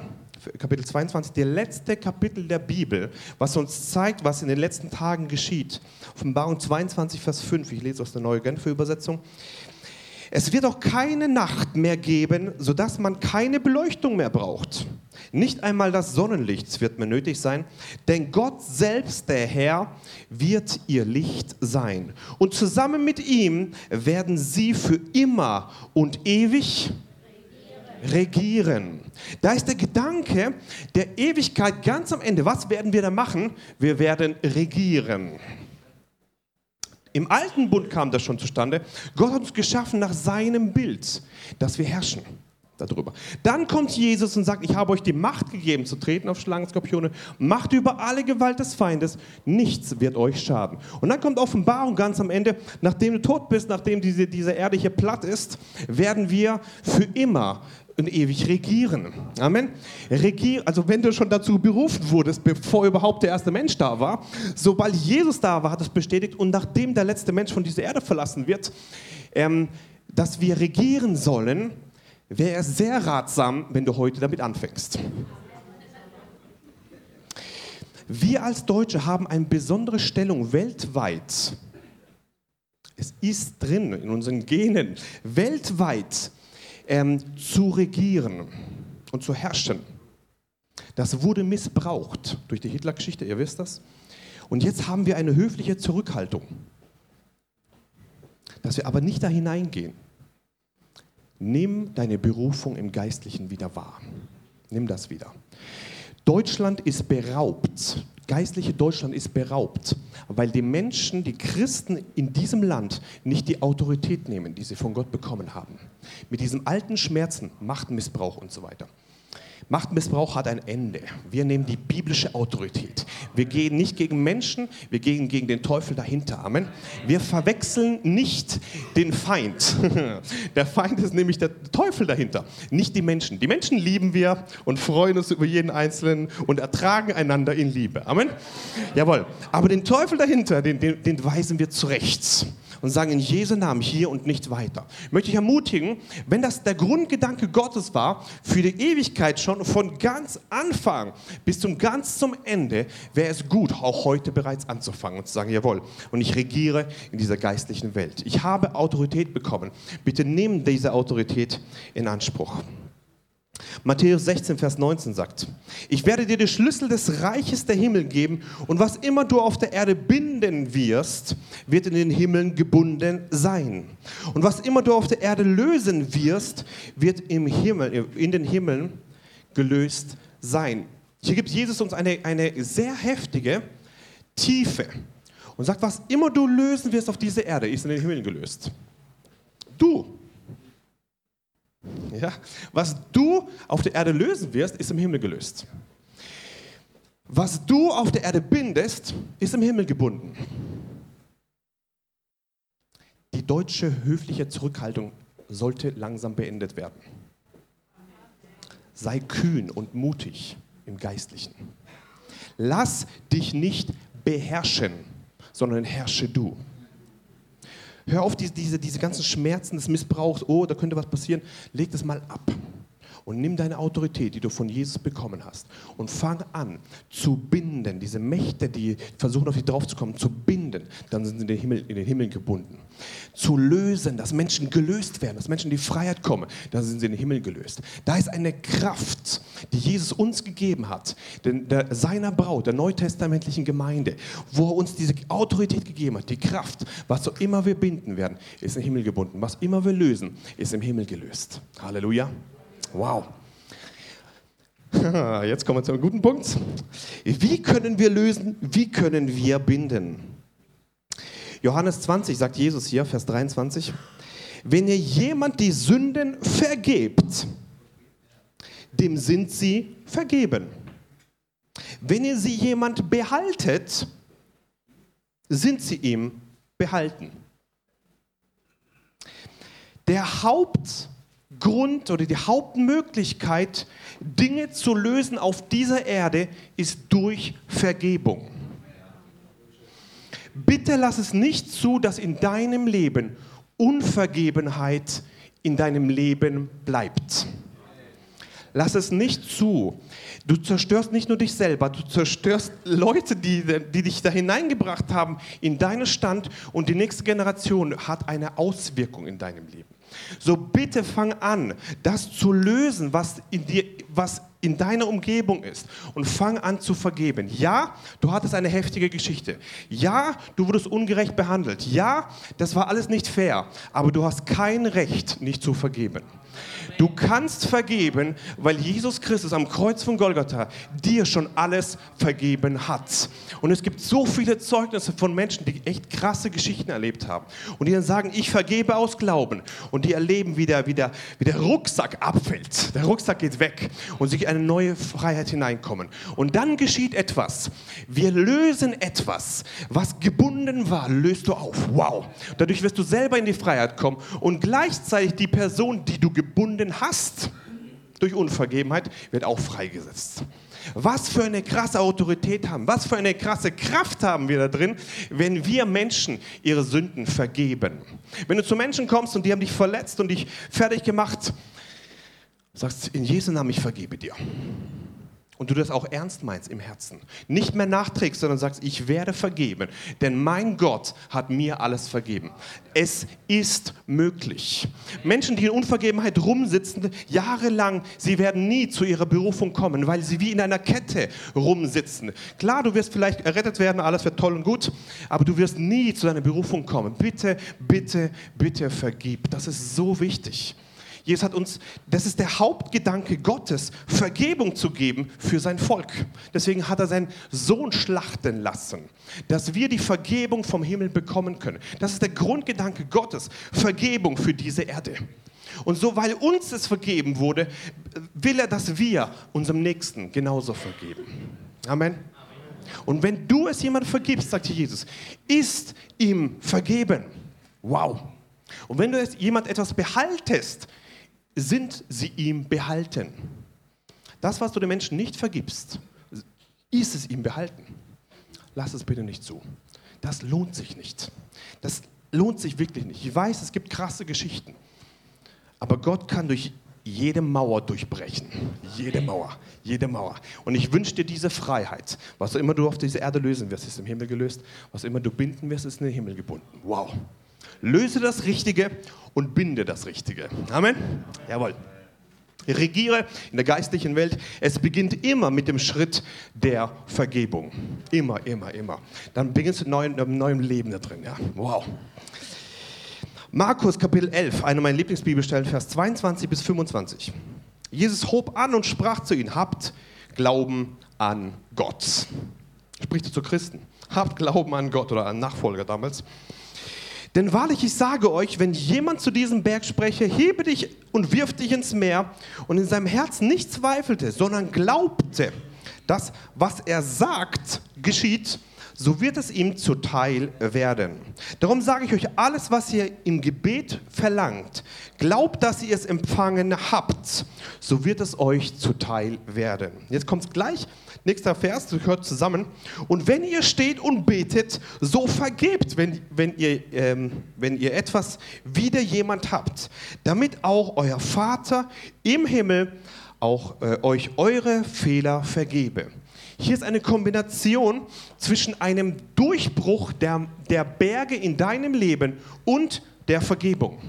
Kapitel 22, der letzte Kapitel der Bibel, was uns zeigt, was in den letzten Tagen geschieht. Offenbarung 22, Vers 5, ich lese aus der Neue Genfer Übersetzung. Es wird auch keine Nacht mehr geben, sodass man keine Beleuchtung mehr braucht. Nicht einmal das Sonnenlicht wird mehr nötig sein, denn Gott selbst, der Herr, wird ihr Licht sein. Und zusammen mit ihm werden sie für immer und ewig regieren. Da ist der Gedanke der Ewigkeit ganz am Ende. Was werden wir da machen? Wir werden regieren. Im alten Bund kam das schon zustande. Gott hat uns geschaffen nach seinem Bild, dass wir herrschen darüber. Dann kommt Jesus und sagt, ich habe euch die Macht gegeben zu treten auf Schlangen, Skorpione, Macht über alle Gewalt des Feindes, nichts wird euch schaden. Und dann kommt Offenbarung ganz am Ende, nachdem du tot bist, nachdem diese, diese erdliche platt ist, werden wir für immer und ewig regieren. Amen. Regier, also wenn du schon dazu berufen wurdest, bevor überhaupt der erste Mensch da war, sobald Jesus da war, hat es bestätigt und nachdem der letzte Mensch von dieser Erde verlassen wird, ähm, dass wir regieren sollen, wäre es sehr ratsam, wenn du heute damit anfängst. Wir als Deutsche haben eine besondere Stellung weltweit. Es ist drin in unseren Genen, weltweit ähm, zu regieren und zu herrschen. Das wurde missbraucht durch die Hitler-Geschichte, ihr wisst das. Und jetzt haben wir eine höfliche Zurückhaltung, dass wir aber nicht da hineingehen. Nimm deine Berufung im Geistlichen wieder wahr. Nimm das wieder. Deutschland ist beraubt. Geistliche Deutschland ist beraubt, weil die Menschen, die Christen in diesem Land nicht die Autorität nehmen, die sie von Gott bekommen haben. Mit diesen alten Schmerzen, Machtmissbrauch und so weiter. Machtmissbrauch hat ein Ende. Wir nehmen die biblische Autorität. Wir gehen nicht gegen Menschen, wir gehen gegen den Teufel dahinter. Amen. Wir verwechseln nicht den Feind. Der Feind ist nämlich der Teufel dahinter, nicht die Menschen. Die Menschen lieben wir und freuen uns über jeden Einzelnen und ertragen einander in Liebe. Amen. Jawohl. Aber den Teufel dahinter, den, den, den weisen wir zurecht und sagen in Jesu Namen hier und nicht weiter. Ich möchte ich ermutigen, wenn das der Grundgedanke Gottes war, für die Ewigkeit schon von ganz Anfang bis zum ganz zum Ende, wäre es gut, auch heute bereits anzufangen und zu sagen, jawohl, und ich regiere in dieser geistlichen Welt. Ich habe Autorität bekommen. Bitte nimm diese Autorität in Anspruch. Matthäus 16, Vers 19 sagt, ich werde dir die Schlüssel des Reiches der Himmel geben und was immer du auf der Erde binden wirst, wird in den Himmeln gebunden sein. Und was immer du auf der Erde lösen wirst, wird im Himmel, in den Himmeln gelöst sein. Hier gibt Jesus uns eine, eine sehr heftige Tiefe und sagt, was immer du lösen wirst auf dieser Erde, ist in den Himmeln gelöst. Du ja? Was du auf der Erde lösen wirst, ist im Himmel gelöst. Was du auf der Erde bindest, ist im Himmel gebunden. Die deutsche höfliche Zurückhaltung sollte langsam beendet werden. Sei kühn und mutig im Geistlichen. Lass dich nicht beherrschen, sondern herrsche du. Hör auf, diese, diese, diese ganzen Schmerzen des Missbrauchs, oh, da könnte was passieren. Leg das mal ab und nimm deine Autorität, die du von Jesus bekommen hast, und fang an zu binden, diese Mächte, die versuchen auf dich draufzukommen, zu binden, dann sind sie in den, Himmel, in den Himmel gebunden. Zu lösen, dass Menschen gelöst werden, dass Menschen in die Freiheit kommen, dann sind sie in den Himmel gelöst. Da ist eine Kraft, die Jesus uns gegeben hat, denn der, seiner Braut, der neutestamentlichen Gemeinde, wo er uns diese Autorität gegeben hat, die Kraft, was so immer wir binden werden, ist im Himmel gebunden. Was immer wir lösen, ist im Himmel gelöst. Halleluja. Wow. Jetzt kommen wir zu einem guten Punkt. Wie können wir lösen? Wie können wir binden? Johannes 20 sagt Jesus hier, Vers 23. Wenn ihr jemand die Sünden vergebt, dem sind sie vergeben. Wenn ihr sie jemand behaltet, sind sie ihm behalten. Der Haupt Grund oder die Hauptmöglichkeit, Dinge zu lösen auf dieser Erde, ist durch Vergebung. Bitte lass es nicht zu, dass in deinem Leben Unvergebenheit in deinem Leben bleibt. Lass es nicht zu. Du zerstörst nicht nur dich selber, du zerstörst Leute, die, die dich da hineingebracht haben in deinen Stand und die nächste Generation hat eine Auswirkung in deinem Leben. So bitte fang an, das zu lösen, was in dir, was in deiner Umgebung ist und fang an zu vergeben. Ja, du hattest eine heftige Geschichte. Ja, du wurdest ungerecht behandelt. Ja, das war alles nicht fair, aber du hast kein Recht, nicht zu vergeben. Du kannst vergeben, weil Jesus Christus am Kreuz von Golgatha dir schon alles vergeben hat. Und es gibt so viele Zeugnisse von Menschen, die echt krasse Geschichten erlebt haben. Und die dann sagen, ich vergebe aus Glauben. Und die erleben, wie der, wie der, wie der Rucksack abfällt. Der Rucksack geht weg und in eine neue Freiheit hineinkommen. Und dann geschieht etwas. Wir lösen etwas, was gebunden war, löst du auf. Wow. Dadurch wirst du selber in die Freiheit kommen und gleichzeitig die Person, die du gebunden Sünden hast durch Unvergebenheit, wird auch freigesetzt. Was für eine krasse Autorität haben, was für eine krasse Kraft haben wir da drin, wenn wir Menschen ihre Sünden vergeben. Wenn du zu Menschen kommst und die haben dich verletzt und dich fertig gemacht, sagst in Jesu Namen, ich vergebe dir. Und du das auch ernst meinst im Herzen, nicht mehr nachträgst, sondern sagst, ich werde vergeben, denn mein Gott hat mir alles vergeben. Es ist möglich. Menschen, die in Unvergebenheit rumsitzen, jahrelang, sie werden nie zu ihrer Berufung kommen, weil sie wie in einer Kette rumsitzen. Klar, du wirst vielleicht errettet werden, alles wird toll und gut, aber du wirst nie zu deiner Berufung kommen. Bitte, bitte, bitte vergib. Das ist so wichtig. Jesus hat uns, das ist der Hauptgedanke Gottes, Vergebung zu geben für sein Volk. Deswegen hat er seinen Sohn schlachten lassen, dass wir die Vergebung vom Himmel bekommen können. Das ist der Grundgedanke Gottes, Vergebung für diese Erde. Und so, weil uns es vergeben wurde, will er, dass wir unserem Nächsten genauso vergeben. Amen. Und wenn du es jemandem vergibst, sagt Jesus, ist ihm vergeben. Wow. Und wenn du es jemand etwas behaltest, sind sie ihm behalten. Das, was du den Menschen nicht vergibst, ist es ihm behalten. Lass es bitte nicht zu. Das lohnt sich nicht. Das lohnt sich wirklich nicht. Ich weiß, es gibt krasse Geschichten. Aber Gott kann durch jede Mauer durchbrechen. Jede Mauer, jede Mauer. Und ich wünsche dir diese Freiheit. Was immer du auf dieser Erde lösen wirst, ist im Himmel gelöst. Was immer du binden wirst, ist in den Himmel gebunden. Wow. Löse das Richtige und binde das Richtige. Amen. Jawohl. Regiere in der geistlichen Welt. Es beginnt immer mit dem Schritt der Vergebung. Immer, immer, immer. Dann beginnst du mit einem neuen Leben da drin. Ja? Wow. Markus Kapitel 11, einer meiner Lieblingsbibelstellen, Vers 22 bis 25. Jesus hob an und sprach zu ihnen, habt Glauben an Gott. Spricht er zu Christen. Habt Glauben an Gott oder an Nachfolger damals. Denn wahrlich, ich sage euch, wenn jemand zu diesem Berg spreche, hebe dich und wirf dich ins Meer und in seinem Herzen nicht zweifelte, sondern glaubte, dass was er sagt, geschieht, so wird es ihm zuteil werden. Darum sage ich euch, alles, was ihr im Gebet verlangt, glaubt, dass ihr es empfangen habt, so wird es euch zuteil werden. Jetzt kommt es gleich Nächster Vers, das gehört zusammen. Und wenn ihr steht und betet, so vergebt, wenn, wenn, ihr, ähm, wenn ihr etwas wider jemand habt, damit auch euer Vater im Himmel auch äh, euch eure Fehler vergebe. Hier ist eine Kombination zwischen einem Durchbruch der, der Berge in deinem Leben und der Vergebung.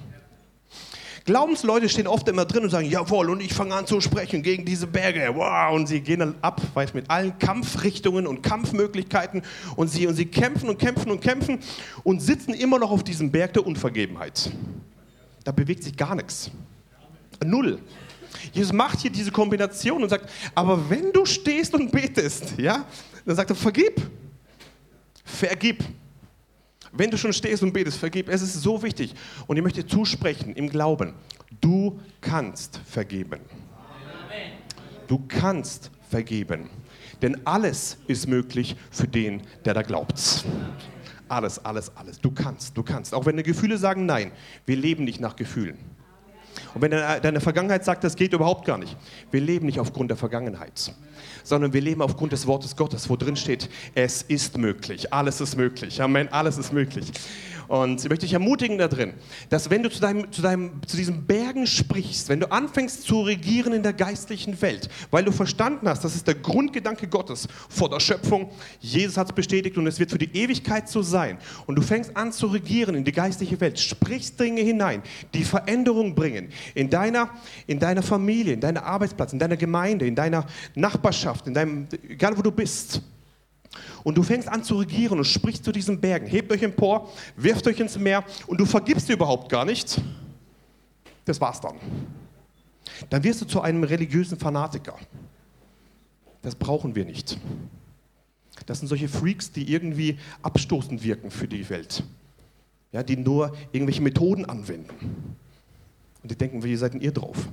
Glaubensleute stehen oft immer drin und sagen, jawohl, und ich fange an zu sprechen gegen diese Berge. Wow, und sie gehen dann ab, weiß mit allen Kampfrichtungen und Kampfmöglichkeiten und sie, und sie kämpfen und kämpfen und kämpfen und sitzen immer noch auf diesem Berg der Unvergebenheit. Da bewegt sich gar nichts. Null. Jesus macht hier diese Kombination und sagt, aber wenn du stehst und betest, ja, dann sagt er, vergib. Vergib. Wenn du schon stehst und betest, vergib. Es ist so wichtig. Und ich möchte zusprechen im Glauben. Du kannst vergeben. Du kannst vergeben. Denn alles ist möglich für den, der da glaubt. Alles, alles, alles. Du kannst, du kannst. Auch wenn deine Gefühle sagen nein. Wir leben nicht nach Gefühlen. Und wenn deine Vergangenheit sagt, das geht überhaupt gar nicht. Wir leben nicht aufgrund der Vergangenheit sondern wir leben aufgrund des Wortes Gottes, wo drin steht, es ist möglich, alles ist möglich. Amen, alles ist möglich. Und ich möchte dich ermutigen da drin, dass wenn du zu, deinem, zu, deinem, zu diesen Bergen sprichst, wenn du anfängst zu regieren in der geistlichen Welt, weil du verstanden hast, das ist der Grundgedanke Gottes vor der Schöpfung, Jesus hat es bestätigt und es wird für die Ewigkeit so sein. Und du fängst an zu regieren in die geistliche Welt, sprichst Dinge hinein, die Veränderung bringen in deiner, in deiner Familie, in deiner Arbeitsplatz, in deiner Gemeinde, in deiner Nachbarschaft, in deinem, egal wo du bist. Und du fängst an zu regieren und sprichst zu diesen Bergen. Hebt euch empor, wirft euch ins Meer und du vergibst dir überhaupt gar nichts. Das war's dann. Dann wirst du zu einem religiösen Fanatiker. Das brauchen wir nicht. Das sind solche Freaks, die irgendwie abstoßend wirken für die Welt. Ja, die nur irgendwelche Methoden anwenden. Und die denken, wie seid denn ihr drauf?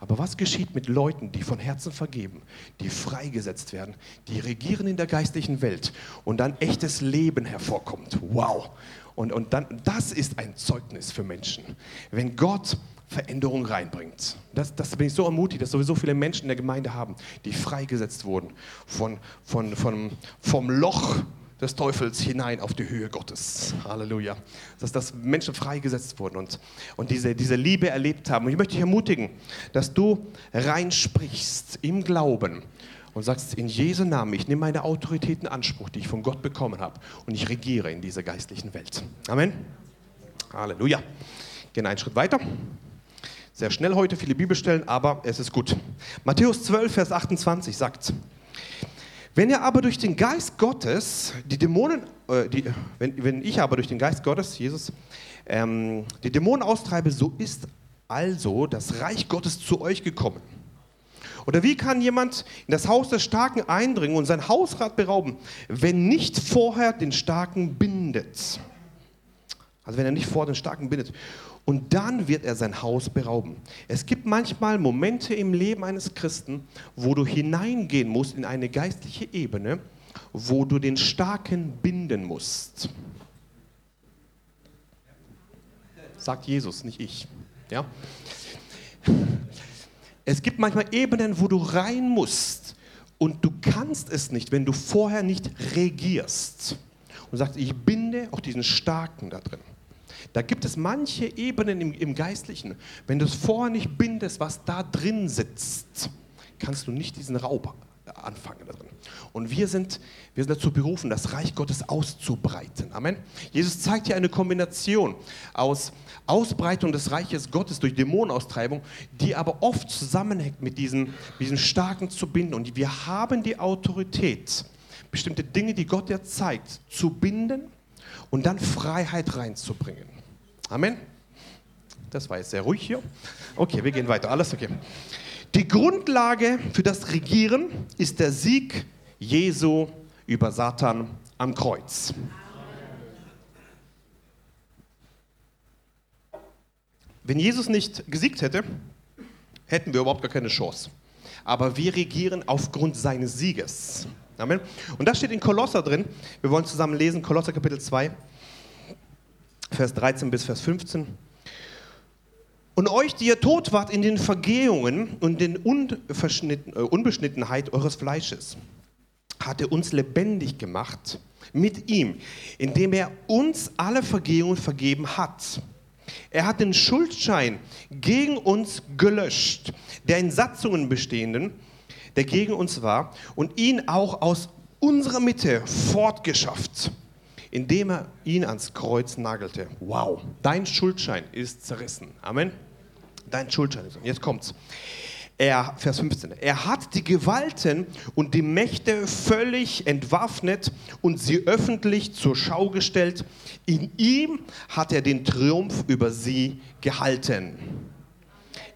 Aber was geschieht mit Leuten, die von Herzen vergeben, die freigesetzt werden, die regieren in der geistlichen Welt und dann echtes Leben hervorkommt? Wow! Und, und dann, das ist ein Zeugnis für Menschen. Wenn Gott Veränderung reinbringt. Das, das bin ich so ermutigt, dass sowieso viele Menschen in der Gemeinde haben, die freigesetzt wurden von, von, von, vom Loch des Teufels hinein auf die Höhe Gottes. Halleluja. Dass, dass Menschen freigesetzt wurden und, und diese, diese Liebe erlebt haben. Und ich möchte dich ermutigen, dass du reinsprichst im Glauben und sagst, in Jesu Namen, ich nehme meine Autorität in Anspruch, die ich von Gott bekommen habe und ich regiere in dieser geistlichen Welt. Amen. Halleluja. Gehen einen Schritt weiter. Sehr schnell heute, viele Bibelstellen, aber es ist gut. Matthäus 12, Vers 28 sagt, wenn ihr aber durch den Geist Gottes die Dämonen, äh, die, wenn, wenn ich aber durch den Geist Gottes, Jesus, ähm, die Dämonen austreibe, so ist also das Reich Gottes zu euch gekommen. Oder wie kann jemand in das Haus des Starken eindringen und sein Hausrat berauben, wenn nicht vorher den Starken bindet? Also wenn er nicht vor den Starken bindet. Und dann wird er sein Haus berauben. Es gibt manchmal Momente im Leben eines Christen, wo du hineingehen musst in eine geistliche Ebene, wo du den Starken binden musst. Sagt Jesus, nicht ich. Ja? Es gibt manchmal Ebenen, wo du rein musst und du kannst es nicht, wenn du vorher nicht regierst. Und sagst, ich binde auch diesen Starken da drin. Da gibt es manche Ebenen im, im Geistlichen. Wenn du es vorher nicht bindest, was da drin sitzt, kannst du nicht diesen Raub anfangen da. Und wir sind, wir sind dazu berufen, das Reich Gottes auszubreiten. Amen. Jesus zeigt hier eine Kombination aus Ausbreitung des Reiches Gottes durch Dämonenaustreibung, die aber oft zusammenhängt mit diesem, diesem starken zu binden. Und wir haben die Autorität, bestimmte Dinge, die Gott dir zeigt, zu binden und dann Freiheit reinzubringen. Amen. Das war jetzt sehr ruhig hier. Okay, wir gehen weiter. Alles okay. Die Grundlage für das Regieren ist der Sieg Jesu über Satan am Kreuz. Wenn Jesus nicht gesiegt hätte, hätten wir überhaupt gar keine Chance. Aber wir regieren aufgrund seines Sieges. Amen. Und das steht in Kolosser drin. Wir wollen zusammen lesen, Kolosser Kapitel 2, Vers 13 bis Vers 15. Und euch, die ihr tot wart in den Vergehungen und den äh, Unbeschnittenheit eures Fleisches, hat er uns lebendig gemacht mit ihm, indem er uns alle Vergehungen vergeben hat. Er hat den Schuldschein gegen uns gelöscht, der in Satzungen bestehenden, der gegen uns war, und ihn auch aus unserer Mitte fortgeschafft, indem er ihn ans Kreuz nagelte. Wow, dein Schuldschein ist zerrissen. Amen dein Schuldschein ist. Jetzt kommt's. Er, Vers 15. Er hat die Gewalten und die Mächte völlig entwaffnet und sie öffentlich zur Schau gestellt. In ihm hat er den Triumph über sie gehalten.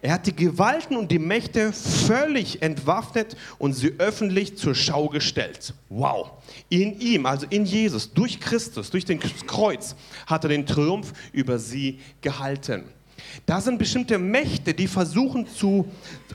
Er hat die Gewalten und die Mächte völlig entwaffnet und sie öffentlich zur Schau gestellt. Wow. In ihm, also in Jesus, durch Christus, durch den Kreuz, hat er den Triumph über sie gehalten. Da sind bestimmte Mächte, die versuchen zu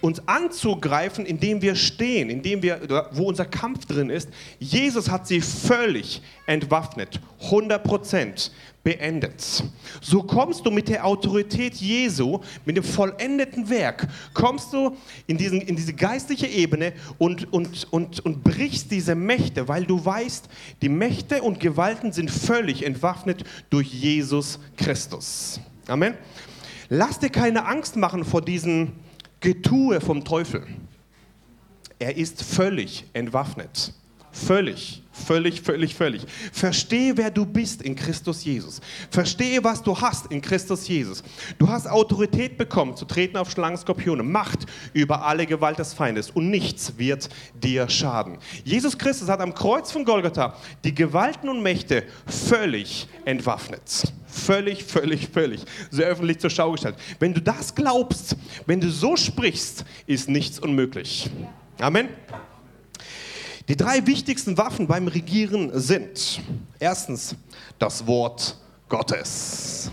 uns anzugreifen, indem wir stehen, indem wir, wo unser Kampf drin ist. Jesus hat sie völlig entwaffnet, 100 Prozent beendet. So kommst du mit der Autorität Jesu, mit dem vollendeten Werk, kommst du in, diesen, in diese geistliche Ebene und, und, und, und brichst diese Mächte, weil du weißt, die Mächte und Gewalten sind völlig entwaffnet durch Jesus Christus. Amen. Lass dir keine Angst machen vor diesem Getue vom Teufel. Er ist völlig entwaffnet. Völlig, völlig, völlig, völlig. Verstehe, wer du bist in Christus Jesus. Verstehe, was du hast in Christus Jesus. Du hast Autorität bekommen, zu treten auf Schlangen, Skorpione, Macht über alle Gewalt des Feindes und nichts wird dir schaden. Jesus Christus hat am Kreuz von Golgatha die Gewalten und Mächte völlig entwaffnet. Völlig, völlig, völlig. So öffentlich zur Schau gestellt. Wenn du das glaubst, wenn du so sprichst, ist nichts unmöglich. Amen. Die drei wichtigsten Waffen beim Regieren sind erstens das Wort Gottes.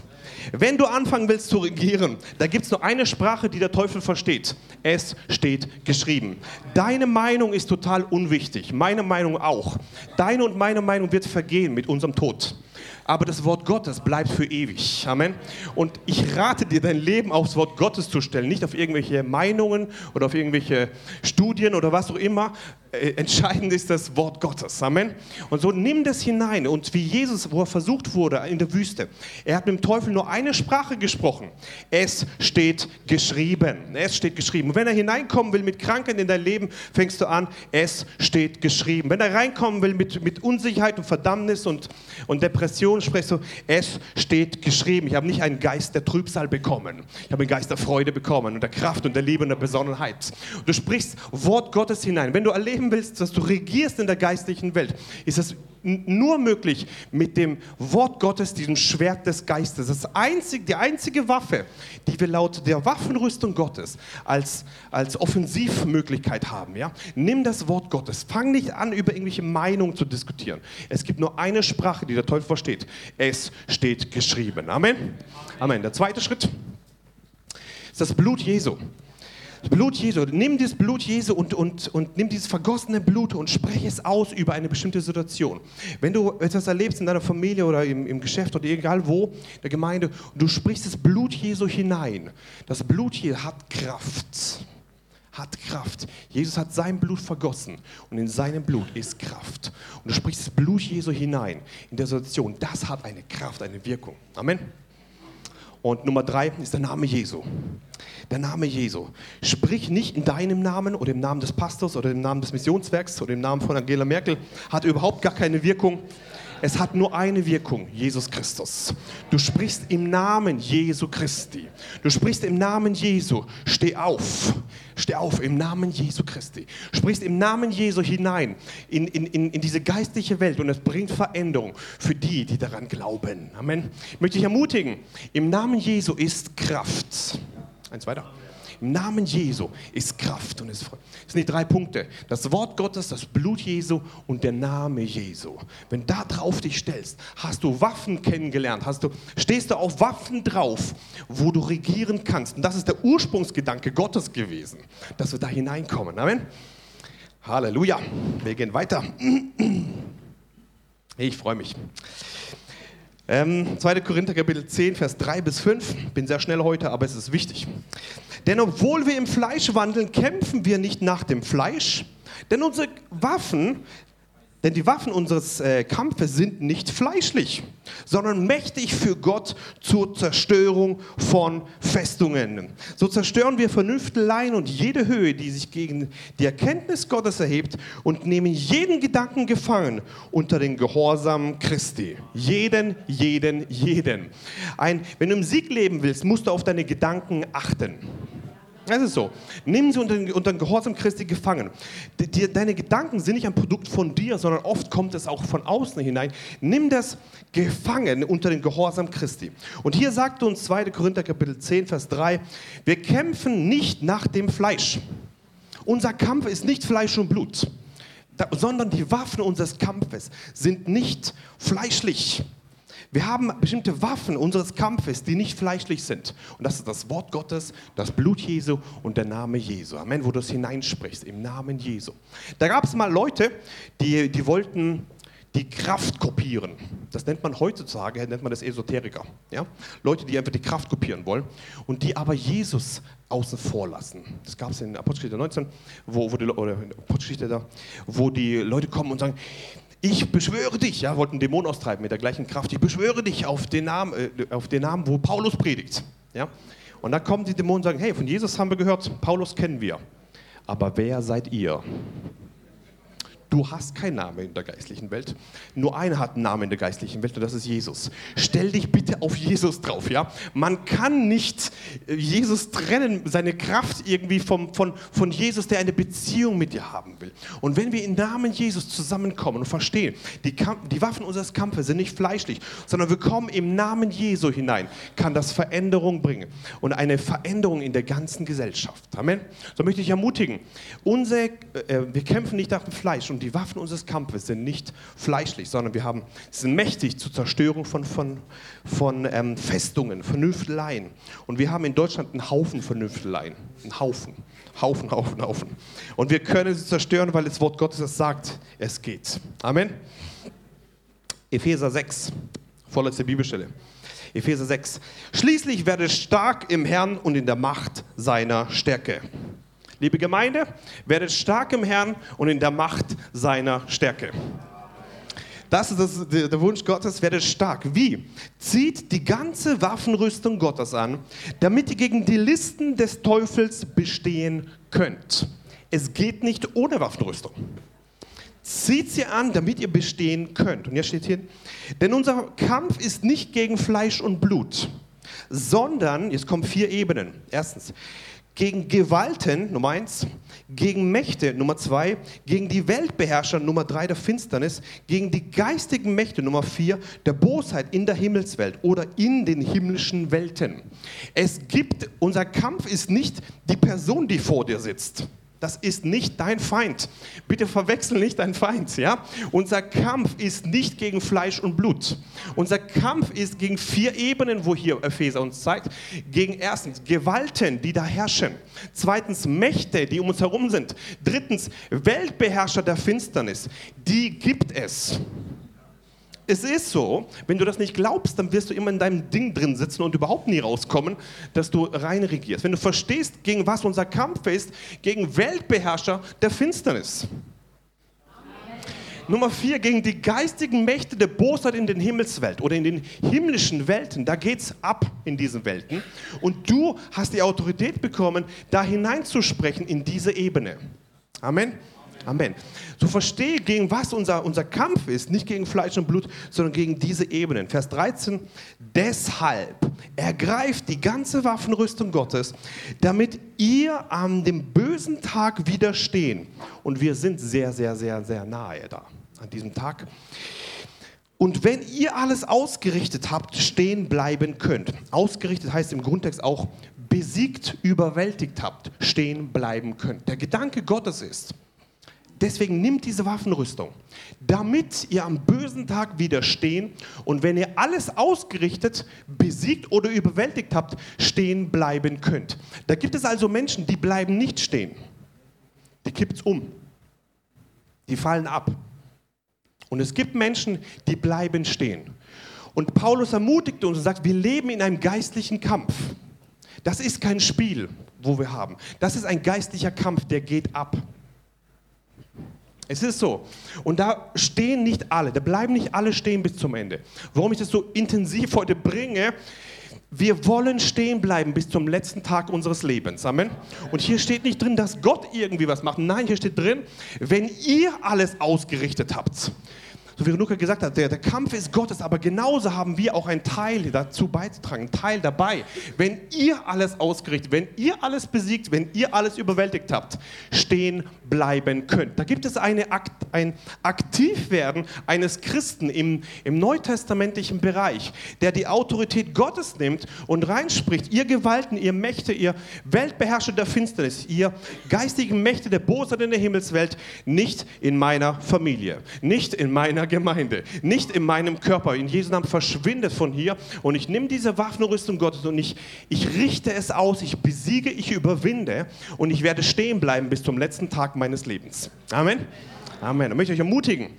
Wenn du anfangen willst zu regieren, da gibt es nur eine Sprache, die der Teufel versteht. Es steht geschrieben. Deine Meinung ist total unwichtig, meine Meinung auch. Deine und meine Meinung wird vergehen mit unserem Tod. Aber das Wort Gottes bleibt für ewig. Amen. Und ich rate dir, dein Leben aufs Wort Gottes zu stellen, nicht auf irgendwelche Meinungen oder auf irgendwelche Studien oder was auch immer. Äh, entscheidend ist das Wort Gottes. Amen. Und so nimm das hinein. Und wie Jesus, wo er versucht wurde in der Wüste, er hat mit dem Teufel nur eine Sprache gesprochen. Es steht geschrieben. Es steht geschrieben. Und wenn er hineinkommen will mit Krankheit in dein Leben, fängst du an, es steht geschrieben. Wenn er reinkommen will mit, mit Unsicherheit und Verdammnis und, und Depression, sprichst du, es steht geschrieben. Ich habe nicht einen Geist der Trübsal bekommen. Ich habe einen Geist der Freude bekommen und der Kraft und der Liebe und der Besonnenheit. Du sprichst Wort Gottes hinein. Wenn du erleben willst, dass du regierst in der geistlichen Welt, ist es nur möglich mit dem Wort Gottes, diesem Schwert des Geistes. Das einzige, die einzige Waffe, die wir laut der Waffenrüstung Gottes als, als Offensivmöglichkeit haben. Ja? Nimm das Wort Gottes. Fang nicht an, über irgendwelche Meinungen zu diskutieren. Es gibt nur eine Sprache, die der Teufel versteht. Es steht geschrieben. Amen. Amen. Der zweite Schritt ist das Blut Jesu. Blut Jesu, nimm dieses Blut Jesu und, und, und nimm dieses vergossene Blut und spreche es aus über eine bestimmte Situation. Wenn du etwas erlebst in deiner Familie oder im, im Geschäft oder egal wo, der Gemeinde, und du sprichst das Blut Jesu hinein. Das Blut Jesu hat Kraft. Hat Kraft. Jesus hat sein Blut vergossen und in seinem Blut ist Kraft. Und du sprichst das Blut Jesu hinein in der Situation. Das hat eine Kraft, eine Wirkung. Amen. Und Nummer drei ist der Name Jesu. Der Name Jesu. Sprich nicht in deinem Namen oder im Namen des Pastors oder im Namen des Missionswerks oder im Namen von Angela Merkel. Hat überhaupt gar keine Wirkung. Es hat nur eine Wirkung, Jesus Christus. Du sprichst im Namen Jesu Christi. Du sprichst im Namen Jesu. Steh auf. Steh auf im Namen Jesu Christi. Sprichst im Namen Jesu hinein in, in, in, diese geistliche Welt und es bringt Veränderung für die, die daran glauben. Amen. Ich möchte dich ermutigen. Im Namen Jesu ist Kraft. Eins weiter. Im Namen Jesu ist Kraft und ist Freude. Das sind die drei Punkte. Das Wort Gottes, das Blut Jesu und der Name Jesu. Wenn da drauf dich stellst, hast du Waffen kennengelernt, hast du, stehst du auf Waffen drauf, wo du regieren kannst. Und das ist der Ursprungsgedanke Gottes gewesen, dass wir da hineinkommen. Amen. Halleluja. Wir gehen weiter. Ich freue mich. Ähm, 2. Korinther Kapitel 10, Vers 3 bis 5. Bin sehr schnell heute, aber es ist wichtig. Denn obwohl wir im Fleisch wandeln, kämpfen wir nicht nach dem Fleisch. Denn unsere Waffen, denn die Waffen unseres äh, Kampfes sind nicht fleischlich, sondern mächtig für Gott zur Zerstörung von Festungen. So zerstören wir Vernünfteleien und jede Höhe, die sich gegen die Erkenntnis Gottes erhebt und nehmen jeden Gedanken gefangen unter den Gehorsam Christi. Jeden, jeden, jeden. Ein, wenn du im Sieg leben willst, musst du auf deine Gedanken achten. Das ist so. Nimm sie unter den, unter den Gehorsam Christi gefangen. Die, deine Gedanken sind nicht ein Produkt von dir, sondern oft kommt es auch von außen hinein. Nimm das gefangen unter den Gehorsam Christi. Und hier sagt uns 2. Korinther Kapitel 10, Vers 3, wir kämpfen nicht nach dem Fleisch. Unser Kampf ist nicht Fleisch und Blut, sondern die Waffen unseres Kampfes sind nicht fleischlich wir haben bestimmte Waffen unseres Kampfes, die nicht fleischlich sind. Und das ist das Wort Gottes, das Blut Jesu und der Name Jesu. Amen, wo du es hineinsprichst, im Namen Jesu. Da gab es mal Leute, die, die wollten die Kraft kopieren. Das nennt man heutzutage, nennt man das Esoteriker. Ja? Leute, die einfach die Kraft kopieren wollen und die aber Jesus außen vor lassen. Das gab es in Apostelgeschichte 19, wo, wo die, oder Apostelgeschichte da, wo die Leute kommen und sagen, ich beschwöre dich, ja, wollten Dämon austreiben mit der gleichen Kraft, ich beschwöre dich auf den Namen, äh, auf den Namen wo Paulus predigt. Ja? Und dann kommen die Dämonen und sagen, hey, von Jesus haben wir gehört, Paulus kennen wir. Aber wer seid ihr? Du hast keinen Namen in der geistlichen Welt. Nur einer hat einen Namen in der geistlichen Welt und das ist Jesus. Stell dich bitte auf Jesus drauf, ja? Man kann nicht äh, Jesus trennen, seine Kraft irgendwie vom, von, von Jesus, der eine Beziehung mit dir haben will. Und wenn wir im Namen Jesus zusammenkommen und verstehen, die, Kamp die Waffen unseres Kampfes sind nicht fleischlich, sondern wir kommen im Namen Jesu hinein, kann das Veränderung bringen und eine Veränderung in der ganzen Gesellschaft. Amen. So möchte ich ermutigen, unser, äh, wir kämpfen nicht nach dem Fleisch und die Waffen unseres Kampfes sind nicht fleischlich, sondern wir haben, sind mächtig zur Zerstörung von, von, von ähm, Festungen, Vernünfteleien. Und wir haben in Deutschland einen Haufen Vernünfteleien. Einen Haufen. Haufen, Haufen, Haufen. Und wir können sie zerstören, weil das Wort Gottes es sagt, es geht. Amen. Epheser 6, Vorletzte Bibelstelle. Epheser 6. Schließlich werde stark im Herrn und in der Macht seiner Stärke. Liebe Gemeinde, werdet stark im Herrn und in der Macht seiner Stärke. Das ist der Wunsch Gottes, werdet stark. Wie? Zieht die ganze Waffenrüstung Gottes an, damit ihr gegen die Listen des Teufels bestehen könnt. Es geht nicht ohne Waffenrüstung. Zieht sie an, damit ihr bestehen könnt. Und jetzt steht hier, denn unser Kampf ist nicht gegen Fleisch und Blut, sondern, jetzt kommen vier Ebenen. Erstens, gegen Gewalten, Nummer eins, gegen Mächte, Nummer zwei, gegen die Weltbeherrscher, Nummer drei, der Finsternis, gegen die geistigen Mächte, Nummer vier, der Bosheit in der Himmelswelt oder in den himmlischen Welten. Es gibt, unser Kampf ist nicht die Person, die vor dir sitzt. Das ist nicht dein Feind. Bitte verwechsel nicht dein Feind, ja? Unser Kampf ist nicht gegen Fleisch und Blut. Unser Kampf ist gegen vier Ebenen, wo hier Epheser uns zeigt. Gegen erstens Gewalten, die da herrschen. Zweitens Mächte, die um uns herum sind. Drittens Weltbeherrscher der Finsternis. Die gibt es es ist so, wenn du das nicht glaubst, dann wirst du immer in deinem Ding drin sitzen und überhaupt nie rauskommen, dass du rein regierst. Wenn du verstehst, gegen was unser Kampf ist, gegen Weltbeherrscher der Finsternis. Nummer vier, gegen die geistigen Mächte der Bosheit in den Himmelswelt oder in den himmlischen Welten. Da geht es ab in diesen Welten. Und du hast die Autorität bekommen, da hineinzusprechen in diese Ebene. Amen. Amen. So verstehe, gegen was unser, unser Kampf ist, nicht gegen Fleisch und Blut, sondern gegen diese Ebenen. Vers 13, deshalb ergreift die ganze Waffenrüstung Gottes, damit ihr an dem bösen Tag widerstehen. Und wir sind sehr, sehr, sehr, sehr nahe da, an diesem Tag. Und wenn ihr alles ausgerichtet habt, stehen bleiben könnt. Ausgerichtet heißt im Grundtext auch besiegt, überwältigt habt, stehen bleiben könnt. Der Gedanke Gottes ist, Deswegen nimmt diese Waffenrüstung, damit ihr am bösen Tag widerstehen und wenn ihr alles ausgerichtet, besiegt oder überwältigt habt, stehen bleiben könnt. Da gibt es also Menschen, die bleiben nicht stehen. Die kippt es um. Die fallen ab. Und es gibt Menschen, die bleiben stehen. Und Paulus ermutigt uns und sagt, wir leben in einem geistlichen Kampf. Das ist kein Spiel, wo wir haben. Das ist ein geistlicher Kampf, der geht ab. Es ist so. Und da stehen nicht alle, da bleiben nicht alle stehen bis zum Ende. Warum ich das so intensiv heute bringe, wir wollen stehen bleiben bis zum letzten Tag unseres Lebens. Amen. Und hier steht nicht drin, dass Gott irgendwie was macht. Nein, hier steht drin, wenn ihr alles ausgerichtet habt so wie Renuka gesagt hat, der, der Kampf ist Gottes, aber genauso haben wir auch einen Teil dazu beizutragen, einen Teil dabei. Wenn ihr alles ausgerichtet, wenn ihr alles besiegt, wenn ihr alles überwältigt habt, stehen bleiben könnt. Da gibt es eine, ein Aktivwerden eines Christen im, im neutestamentlichen Bereich, der die Autorität Gottes nimmt und reinspricht, ihr Gewalten, ihr Mächte, ihr Weltbeherrscher der Finsternis, ihr geistigen Mächte der Bosheit in der Himmelswelt, nicht in meiner Familie, nicht in meiner Gemeinde, nicht in meinem Körper. In Jesu Namen verschwindet von hier und ich nehme diese Waffenrüstung Gottes und ich, ich richte es aus, ich besiege, ich überwinde und ich werde stehen bleiben bis zum letzten Tag meines Lebens. Amen. Amen. Ich möchte euch ermutigen.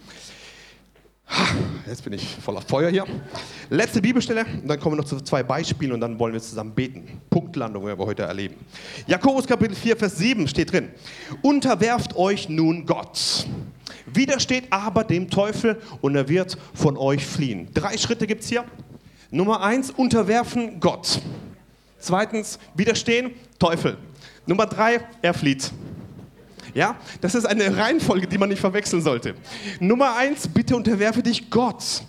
Jetzt bin ich voller Feuer hier. Letzte Bibelstelle, und dann kommen wir noch zu zwei Beispielen und dann wollen wir zusammen beten. Punktlandung werden wir heute erleben. Jakobus Kapitel 4, Vers 7 steht drin. Unterwerft euch nun Gott. Widersteht aber dem Teufel und er wird von euch fliehen. Drei Schritte gibt es hier. Nummer eins, unterwerfen Gott. Zweitens, widerstehen, Teufel. Nummer drei, er flieht. Ja, das ist eine Reihenfolge, die man nicht verwechseln sollte. Nummer eins, bitte unterwerfe dich Gott.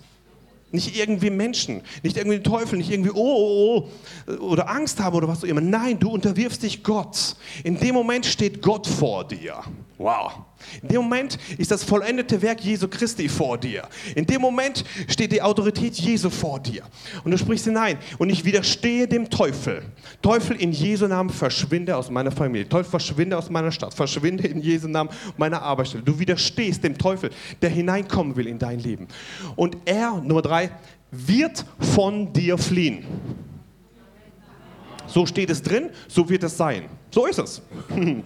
Nicht irgendwie Menschen, nicht irgendwie den Teufel, nicht irgendwie, oh, oh, oh, oder Angst haben oder was auch immer. Nein, du unterwirfst dich Gott. In dem Moment steht Gott vor dir. Wow. In dem Moment ist das vollendete Werk Jesu Christi vor dir. In dem Moment steht die Autorität Jesu vor dir. Und du sprichst hinein. Und ich widerstehe dem Teufel. Teufel in Jesu Namen verschwinde aus meiner Familie. Teufel verschwinde aus meiner Stadt. Verschwinde in Jesu Namen meiner Arbeitsstelle. Du widerstehst dem Teufel, der hineinkommen will in dein Leben. Und er, Nummer drei, wird von dir fliehen. So steht es drin, so wird es sein. So ist es.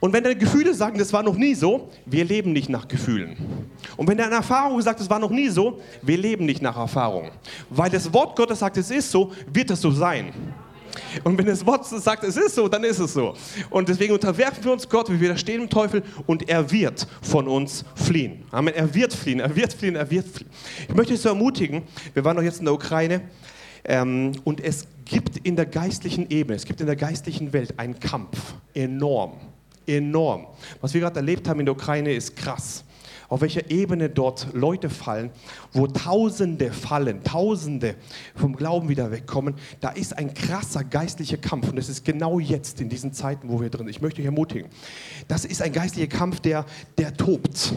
Und wenn deine Gefühle sagen, das war noch nie so, wir leben nicht nach Gefühlen. Und wenn deine Erfahrung sagt, das war noch nie so, wir leben nicht nach Erfahrung. Weil das Wort Gottes sagt, es ist so, wird es so sein. Und wenn das Wort sagt, es ist so, dann ist es so. Und deswegen unterwerfen wir uns Gott, wir widerstehen dem Teufel und er wird von uns fliehen. Amen. Er wird fliehen, er wird fliehen, er wird fliehen. Ich möchte dich so ermutigen, wir waren noch jetzt in der Ukraine ähm, und es gibt in der geistlichen Ebene, es gibt in der geistlichen Welt einen Kampf, enorm, enorm. Was wir gerade erlebt haben in der Ukraine ist krass auf welcher Ebene dort Leute fallen, wo Tausende fallen, Tausende vom Glauben wieder wegkommen. Da ist ein krasser geistlicher Kampf und es ist genau jetzt in diesen Zeiten, wo wir drin sind. Ich möchte euch ermutigen. Das ist ein geistlicher Kampf, der, der tobt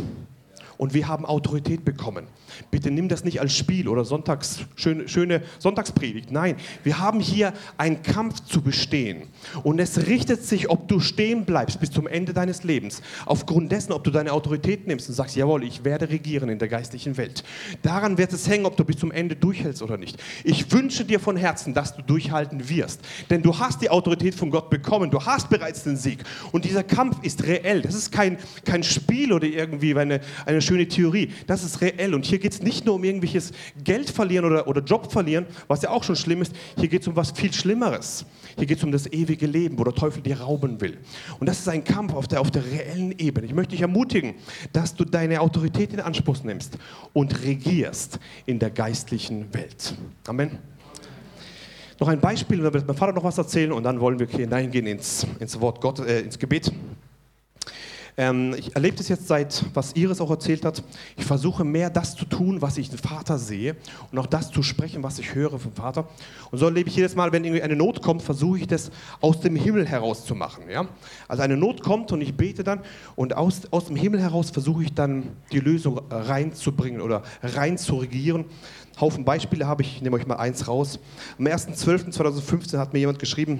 und wir haben Autorität bekommen. Bitte nimm das nicht als Spiel oder Sonntags, schöne, schöne Sonntagspredigt. Nein, wir haben hier einen Kampf zu bestehen. Und es richtet sich, ob du stehen bleibst bis zum Ende deines Lebens, aufgrund dessen, ob du deine Autorität nimmst und sagst, jawohl, ich werde regieren in der geistlichen Welt. Daran wird es hängen, ob du bis zum Ende durchhältst oder nicht. Ich wünsche dir von Herzen, dass du durchhalten wirst. Denn du hast die Autorität von Gott bekommen. Du hast bereits den Sieg. Und dieser Kampf ist reell. Das ist kein, kein Spiel oder irgendwie eine, eine schöne Theorie. Das ist reell. Und hier geht es nicht nur um irgendwelches Geld verlieren oder, oder Job verlieren, was ja auch schon schlimm ist. Hier geht es um was viel Schlimmeres. Hier geht es um das ewige Leben, wo der Teufel dir rauben will. Und das ist ein Kampf auf der, auf der reellen Ebene. Ich möchte dich ermutigen, dass du deine Autorität in Anspruch nimmst und regierst in der geistlichen Welt. Amen. Noch ein Beispiel, da wird mein Vater noch was erzählen und dann wollen wir hineingehen ins, ins Wort Gott, äh, ins Gebet. Ähm, ich erlebe das jetzt seit, was Iris auch erzählt hat. Ich versuche mehr das zu tun, was ich den Vater sehe und auch das zu sprechen, was ich höre vom Vater. Und so erlebe ich jedes Mal, wenn irgendwie eine Not kommt, versuche ich das aus dem Himmel heraus zu machen. Ja? Also eine Not kommt und ich bete dann und aus, aus dem Himmel heraus versuche ich dann die Lösung reinzubringen oder rein zu regieren. Haufen Beispiele habe ich, ich nehme euch mal eins raus. Am 1.12.2015 hat mir jemand geschrieben,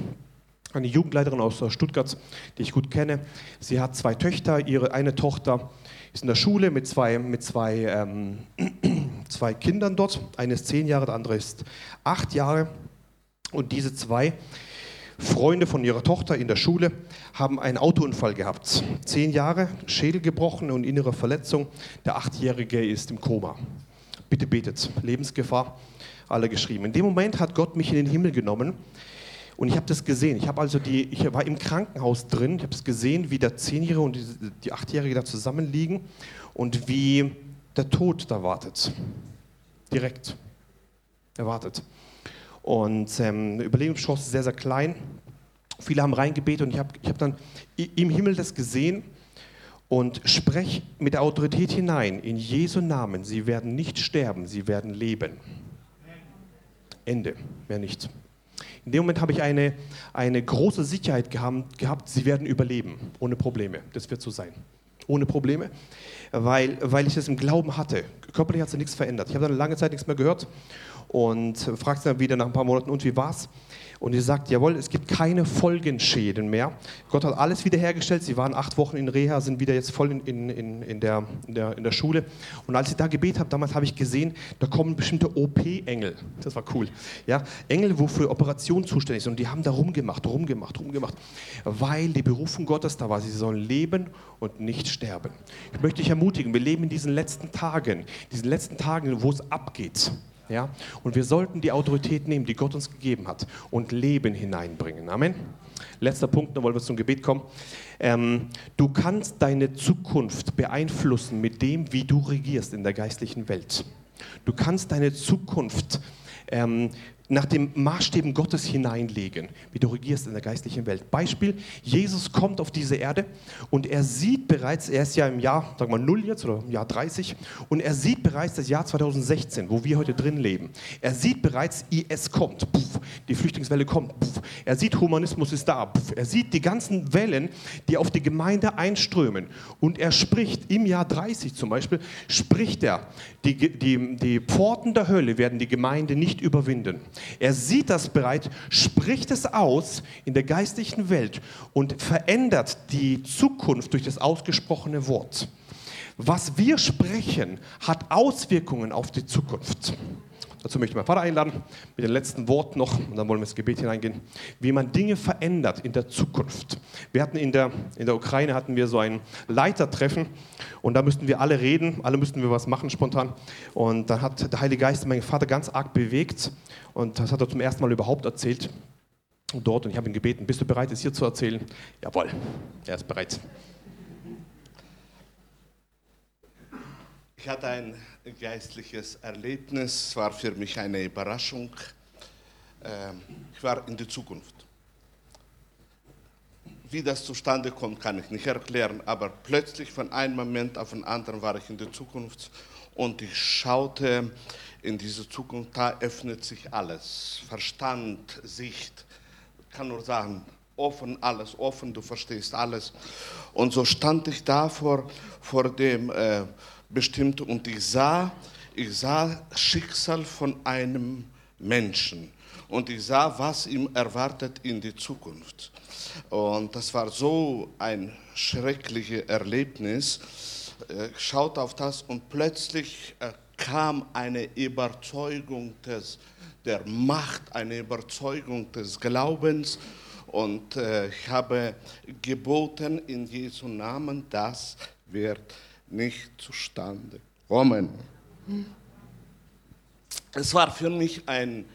eine Jugendleiterin aus Stuttgart, die ich gut kenne. Sie hat zwei Töchter. Ihre eine Tochter ist in der Schule mit zwei, mit zwei, ähm, zwei Kindern dort. Eine ist zehn Jahre, der andere ist acht Jahre. Und diese zwei Freunde von ihrer Tochter in der Schule haben einen Autounfall gehabt. Zehn Jahre, Schädel gebrochen und innere Verletzung. Der Achtjährige ist im Koma. Bitte betet. Lebensgefahr. Alle geschrieben. In dem Moment hat Gott mich in den Himmel genommen und ich habe das gesehen. Ich habe also die, ich war im Krankenhaus drin. Ich habe es gesehen, wie der Zehnjährige und die, Achtjährige da zusammenliegen und wie der Tod da wartet. Direkt. Er wartet. Und ähm, Überlebenschance ist sehr, sehr klein. Viele haben reingebetet und ich habe ich hab dann im Himmel das gesehen und sprech mit der Autorität hinein. In Jesu Namen, sie werden nicht sterben, sie werden leben. Ende, mehr nicht. In dem Moment habe ich eine, eine große Sicherheit gehabt, sie werden überleben, ohne Probleme. Das wird so sein. Ohne Probleme, weil, weil ich das im Glauben hatte. Körperlich hat sich nichts verändert. Ich habe dann lange Zeit nichts mehr gehört und fragte dann wieder nach ein paar Monaten, und wie war's? Und sie sagt, jawohl, es gibt keine Folgenschäden mehr. Gott hat alles wiederhergestellt. Sie waren acht Wochen in Reha, sind wieder jetzt voll in, in, in, der, in, der, in der Schule. Und als ich da gebetet habe, damals habe ich gesehen, da kommen bestimmte OP-Engel. Das war cool. Ja, Engel, wo für Operationen zuständig sind. Und die haben da rumgemacht, rumgemacht, rumgemacht. Weil die Berufung Gottes da war. Sie sollen leben und nicht sterben. Ich möchte dich ermutigen, wir leben in diesen letzten Tagen, diesen letzten Tagen, wo es abgeht. Ja? Und wir sollten die Autorität nehmen, die Gott uns gegeben hat, und Leben hineinbringen. Amen. Letzter Punkt, dann wollen wir zum Gebet kommen. Ähm, du kannst deine Zukunft beeinflussen mit dem, wie du regierst in der geistlichen Welt. Du kannst deine Zukunft ähm, nach dem Maßstäben Gottes hineinlegen, wie du regierst in der geistlichen Welt. Beispiel, Jesus kommt auf diese Erde und er sieht bereits, er ist ja im Jahr, sagen wir mal null jetzt oder im Jahr 30 und er sieht bereits das Jahr 2016, wo wir heute drin leben. Er sieht bereits, IS kommt, puff, die Flüchtlingswelle kommt, puff. er sieht, Humanismus ist da, puff. er sieht die ganzen Wellen, die auf die Gemeinde einströmen und er spricht im Jahr 30 zum Beispiel, spricht er, die, die, die Pforten der Hölle werden die Gemeinde nicht überwinden. Er sieht das bereits, spricht es aus in der geistlichen Welt und verändert die Zukunft durch das ausgesprochene Wort. was wir sprechen, hat Auswirkungen auf die Zukunft. Dazu möchte ich meinen Vater einladen, mit den letzten Worten noch, und dann wollen wir ins Gebet hineingehen, wie man Dinge verändert in der Zukunft. Wir hatten in der, in der Ukraine hatten wir so ein Leitertreffen und da müssten wir alle reden, alle müssten wir was machen spontan. Und dann hat der Heilige Geist meinen Vater ganz arg bewegt und das hat er zum ersten Mal überhaupt erzählt. Dort und ich habe ihn gebeten, bist du bereit, es hier zu erzählen? Jawohl, er ist bereit. Ich hatte ein geistliches Erlebnis, war für mich eine Überraschung. Ähm, ich war in der Zukunft. Wie das zustande kommt, kann ich nicht erklären, aber plötzlich von einem Moment auf den anderen war ich in der Zukunft und ich schaute in diese Zukunft, da öffnet sich alles. Verstand, Sicht, ich kann nur sagen, offen alles, offen, du verstehst alles. Und so stand ich da vor, vor dem äh, bestimmt und ich sah, ich sah Schicksal von einem Menschen und ich sah, was ihm erwartet in die Zukunft. Und das war so ein schreckliches Erlebnis. Äh, ich schaute auf das und plötzlich äh, kam eine Überzeugung des, der Macht, eine Überzeugung des Glaubens. Und äh, ich habe geboten in Jesu Namen, das wird nicht zustande kommen. Es war für mich ein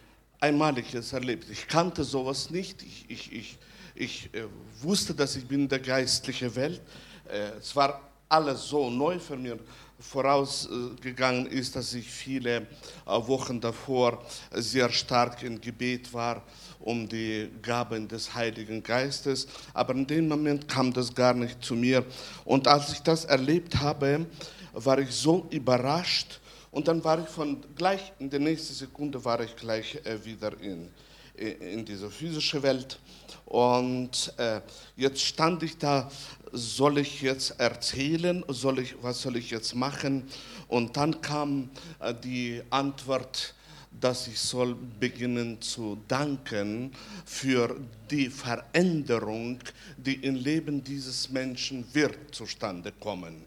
einmaliges Erlebnis. Ich kannte sowas nicht. Ich, ich, ich, ich äh, wusste, dass ich bin in der geistlichen Welt. Äh, es war alles so neu für mich. Vorausgegangen ist, dass ich viele äh, Wochen davor sehr stark im Gebet war um die Gaben des Heiligen Geistes. Aber in dem Moment kam das gar nicht zu mir. Und als ich das erlebt habe, war ich so überrascht. Und dann war ich von gleich in der nächsten Sekunde war ich gleich äh, wieder in, in dieser physischen Welt. Und äh, jetzt stand ich da, soll ich jetzt erzählen, soll ich, was soll ich jetzt machen? Und dann kam äh, die Antwort, dass ich soll beginnen zu danken für die Veränderung, die im Leben dieses Menschen wird zustande kommen.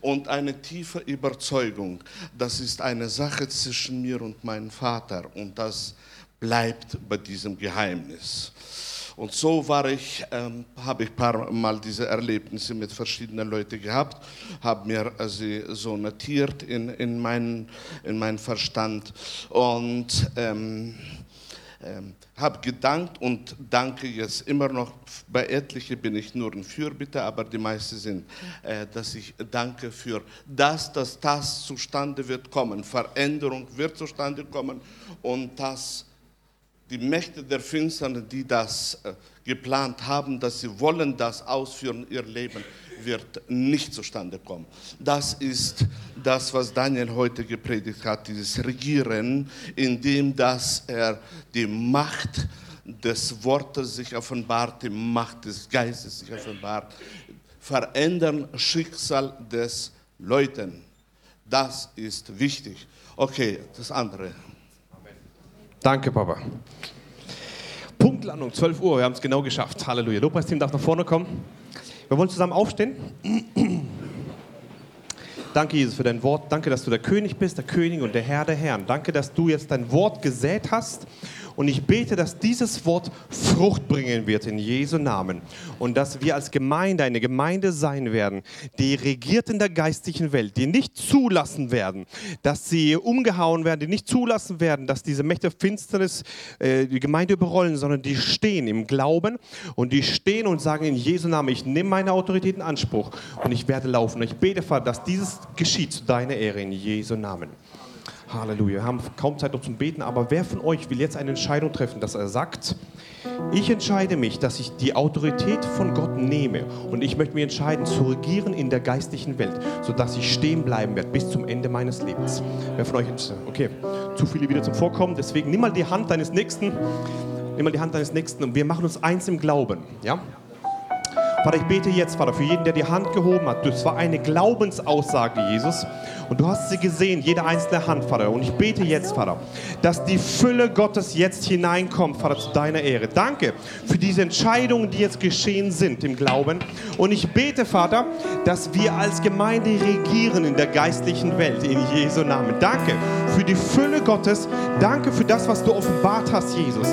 Und eine tiefe Überzeugung, das ist eine Sache zwischen mir und meinem Vater und das bleibt bei diesem Geheimnis. Und so war ich, ähm, habe ich ein paar Mal diese Erlebnisse mit verschiedenen Leuten gehabt, habe mir sie so notiert in, in, meinen, in meinen Verstand und ähm, ähm, habe gedankt und danke jetzt immer noch. Bei etlichen bin ich nur ein Fürbitter, aber die meisten sind, äh, dass ich danke für das, dass das zustande wird kommen. Veränderung wird zustande kommen und das die Mächte der Finsternis, die das äh, geplant haben, dass sie wollen das ausführen, ihr Leben wird nicht zustande kommen. Das ist das, was Daniel heute gepredigt hat, dieses Regieren, indem dass er die Macht des Wortes sich offenbart, die Macht des Geistes sich offenbart, verändern Schicksal des Leuten. Das ist wichtig. Okay, das andere. Danke, Papa. Punktlandung, 12 Uhr, wir haben es genau geschafft. Halleluja. Lobpreisteam darf nach vorne kommen. Wir wollen zusammen aufstehen. Danke, Jesus, für dein Wort. Danke, dass du der König bist, der König und der Herr der Herren. Danke, dass du jetzt dein Wort gesät hast und ich bete, dass dieses Wort Frucht bringen wird in Jesu Namen. Und dass wir als Gemeinde eine Gemeinde sein werden, die regiert in der geistlichen Welt, die nicht zulassen werden, dass sie umgehauen werden, die nicht zulassen werden, dass diese Mächte Finsternis äh, die Gemeinde überrollen, sondern die stehen im Glauben und die stehen und sagen in Jesu Namen, ich nehme meine Autorität in Anspruch und ich werde laufen. Ich bete, Vater, dass dieses geschieht zu deiner Ehre in Jesu Namen. Halleluja. Wir haben kaum Zeit noch zum Beten, aber wer von euch will jetzt eine Entscheidung treffen, dass er sagt, ich entscheide mich, dass ich die Autorität von Gott nehme und ich möchte mich entscheiden, zu regieren in der geistlichen Welt, sodass ich stehen bleiben werde bis zum Ende meines Lebens. Wer von euch, okay, zu viele wieder zum Vorkommen, deswegen nimm mal die Hand deines Nächsten, nimm mal die Hand deines Nächsten und wir machen uns eins im Glauben, ja? Vater, ich bete jetzt, Vater, für jeden, der die Hand gehoben hat. Das war eine Glaubensaussage, Jesus. Und du hast sie gesehen, jede einzelne Hand, Vater. Und ich bete jetzt, Vater, dass die Fülle Gottes jetzt hineinkommt, Vater, zu deiner Ehre. Danke für diese Entscheidungen, die jetzt geschehen sind im Glauben. Und ich bete, Vater, dass wir als Gemeinde regieren in der geistlichen Welt, in Jesu Namen. Danke für die Fülle Gottes. Danke für das, was du offenbart hast, Jesus.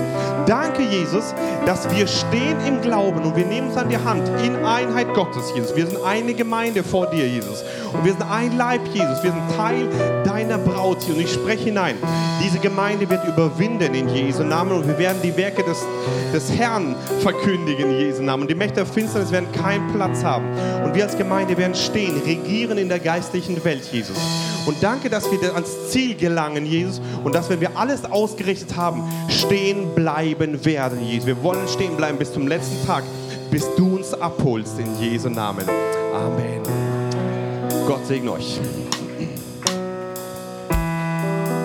Danke, Jesus, dass wir stehen im Glauben und wir nehmen es an die Hand in Einheit Gottes, Jesus. Wir sind eine Gemeinde vor dir, Jesus. Und wir sind ein Leib, Jesus. Wir sind Teil deiner Braut hier. Und ich spreche hinein. Diese Gemeinde wird überwinden in Jesu Namen und wir werden die Werke des, des Herrn verkündigen in Jesu Namen. Und die Mächte der Finsternis werden keinen Platz haben. Und wir als Gemeinde werden stehen, regieren in der geistlichen Welt, Jesus. Und danke, dass wir ans Ziel gelangen, Jesus. Und dass, wenn wir alles ausgerichtet haben, stehen bleiben werden, Jesus. Wir wollen stehen bleiben bis zum letzten Tag, bis du uns abholst in Jesu Namen. Amen. Gott segne euch.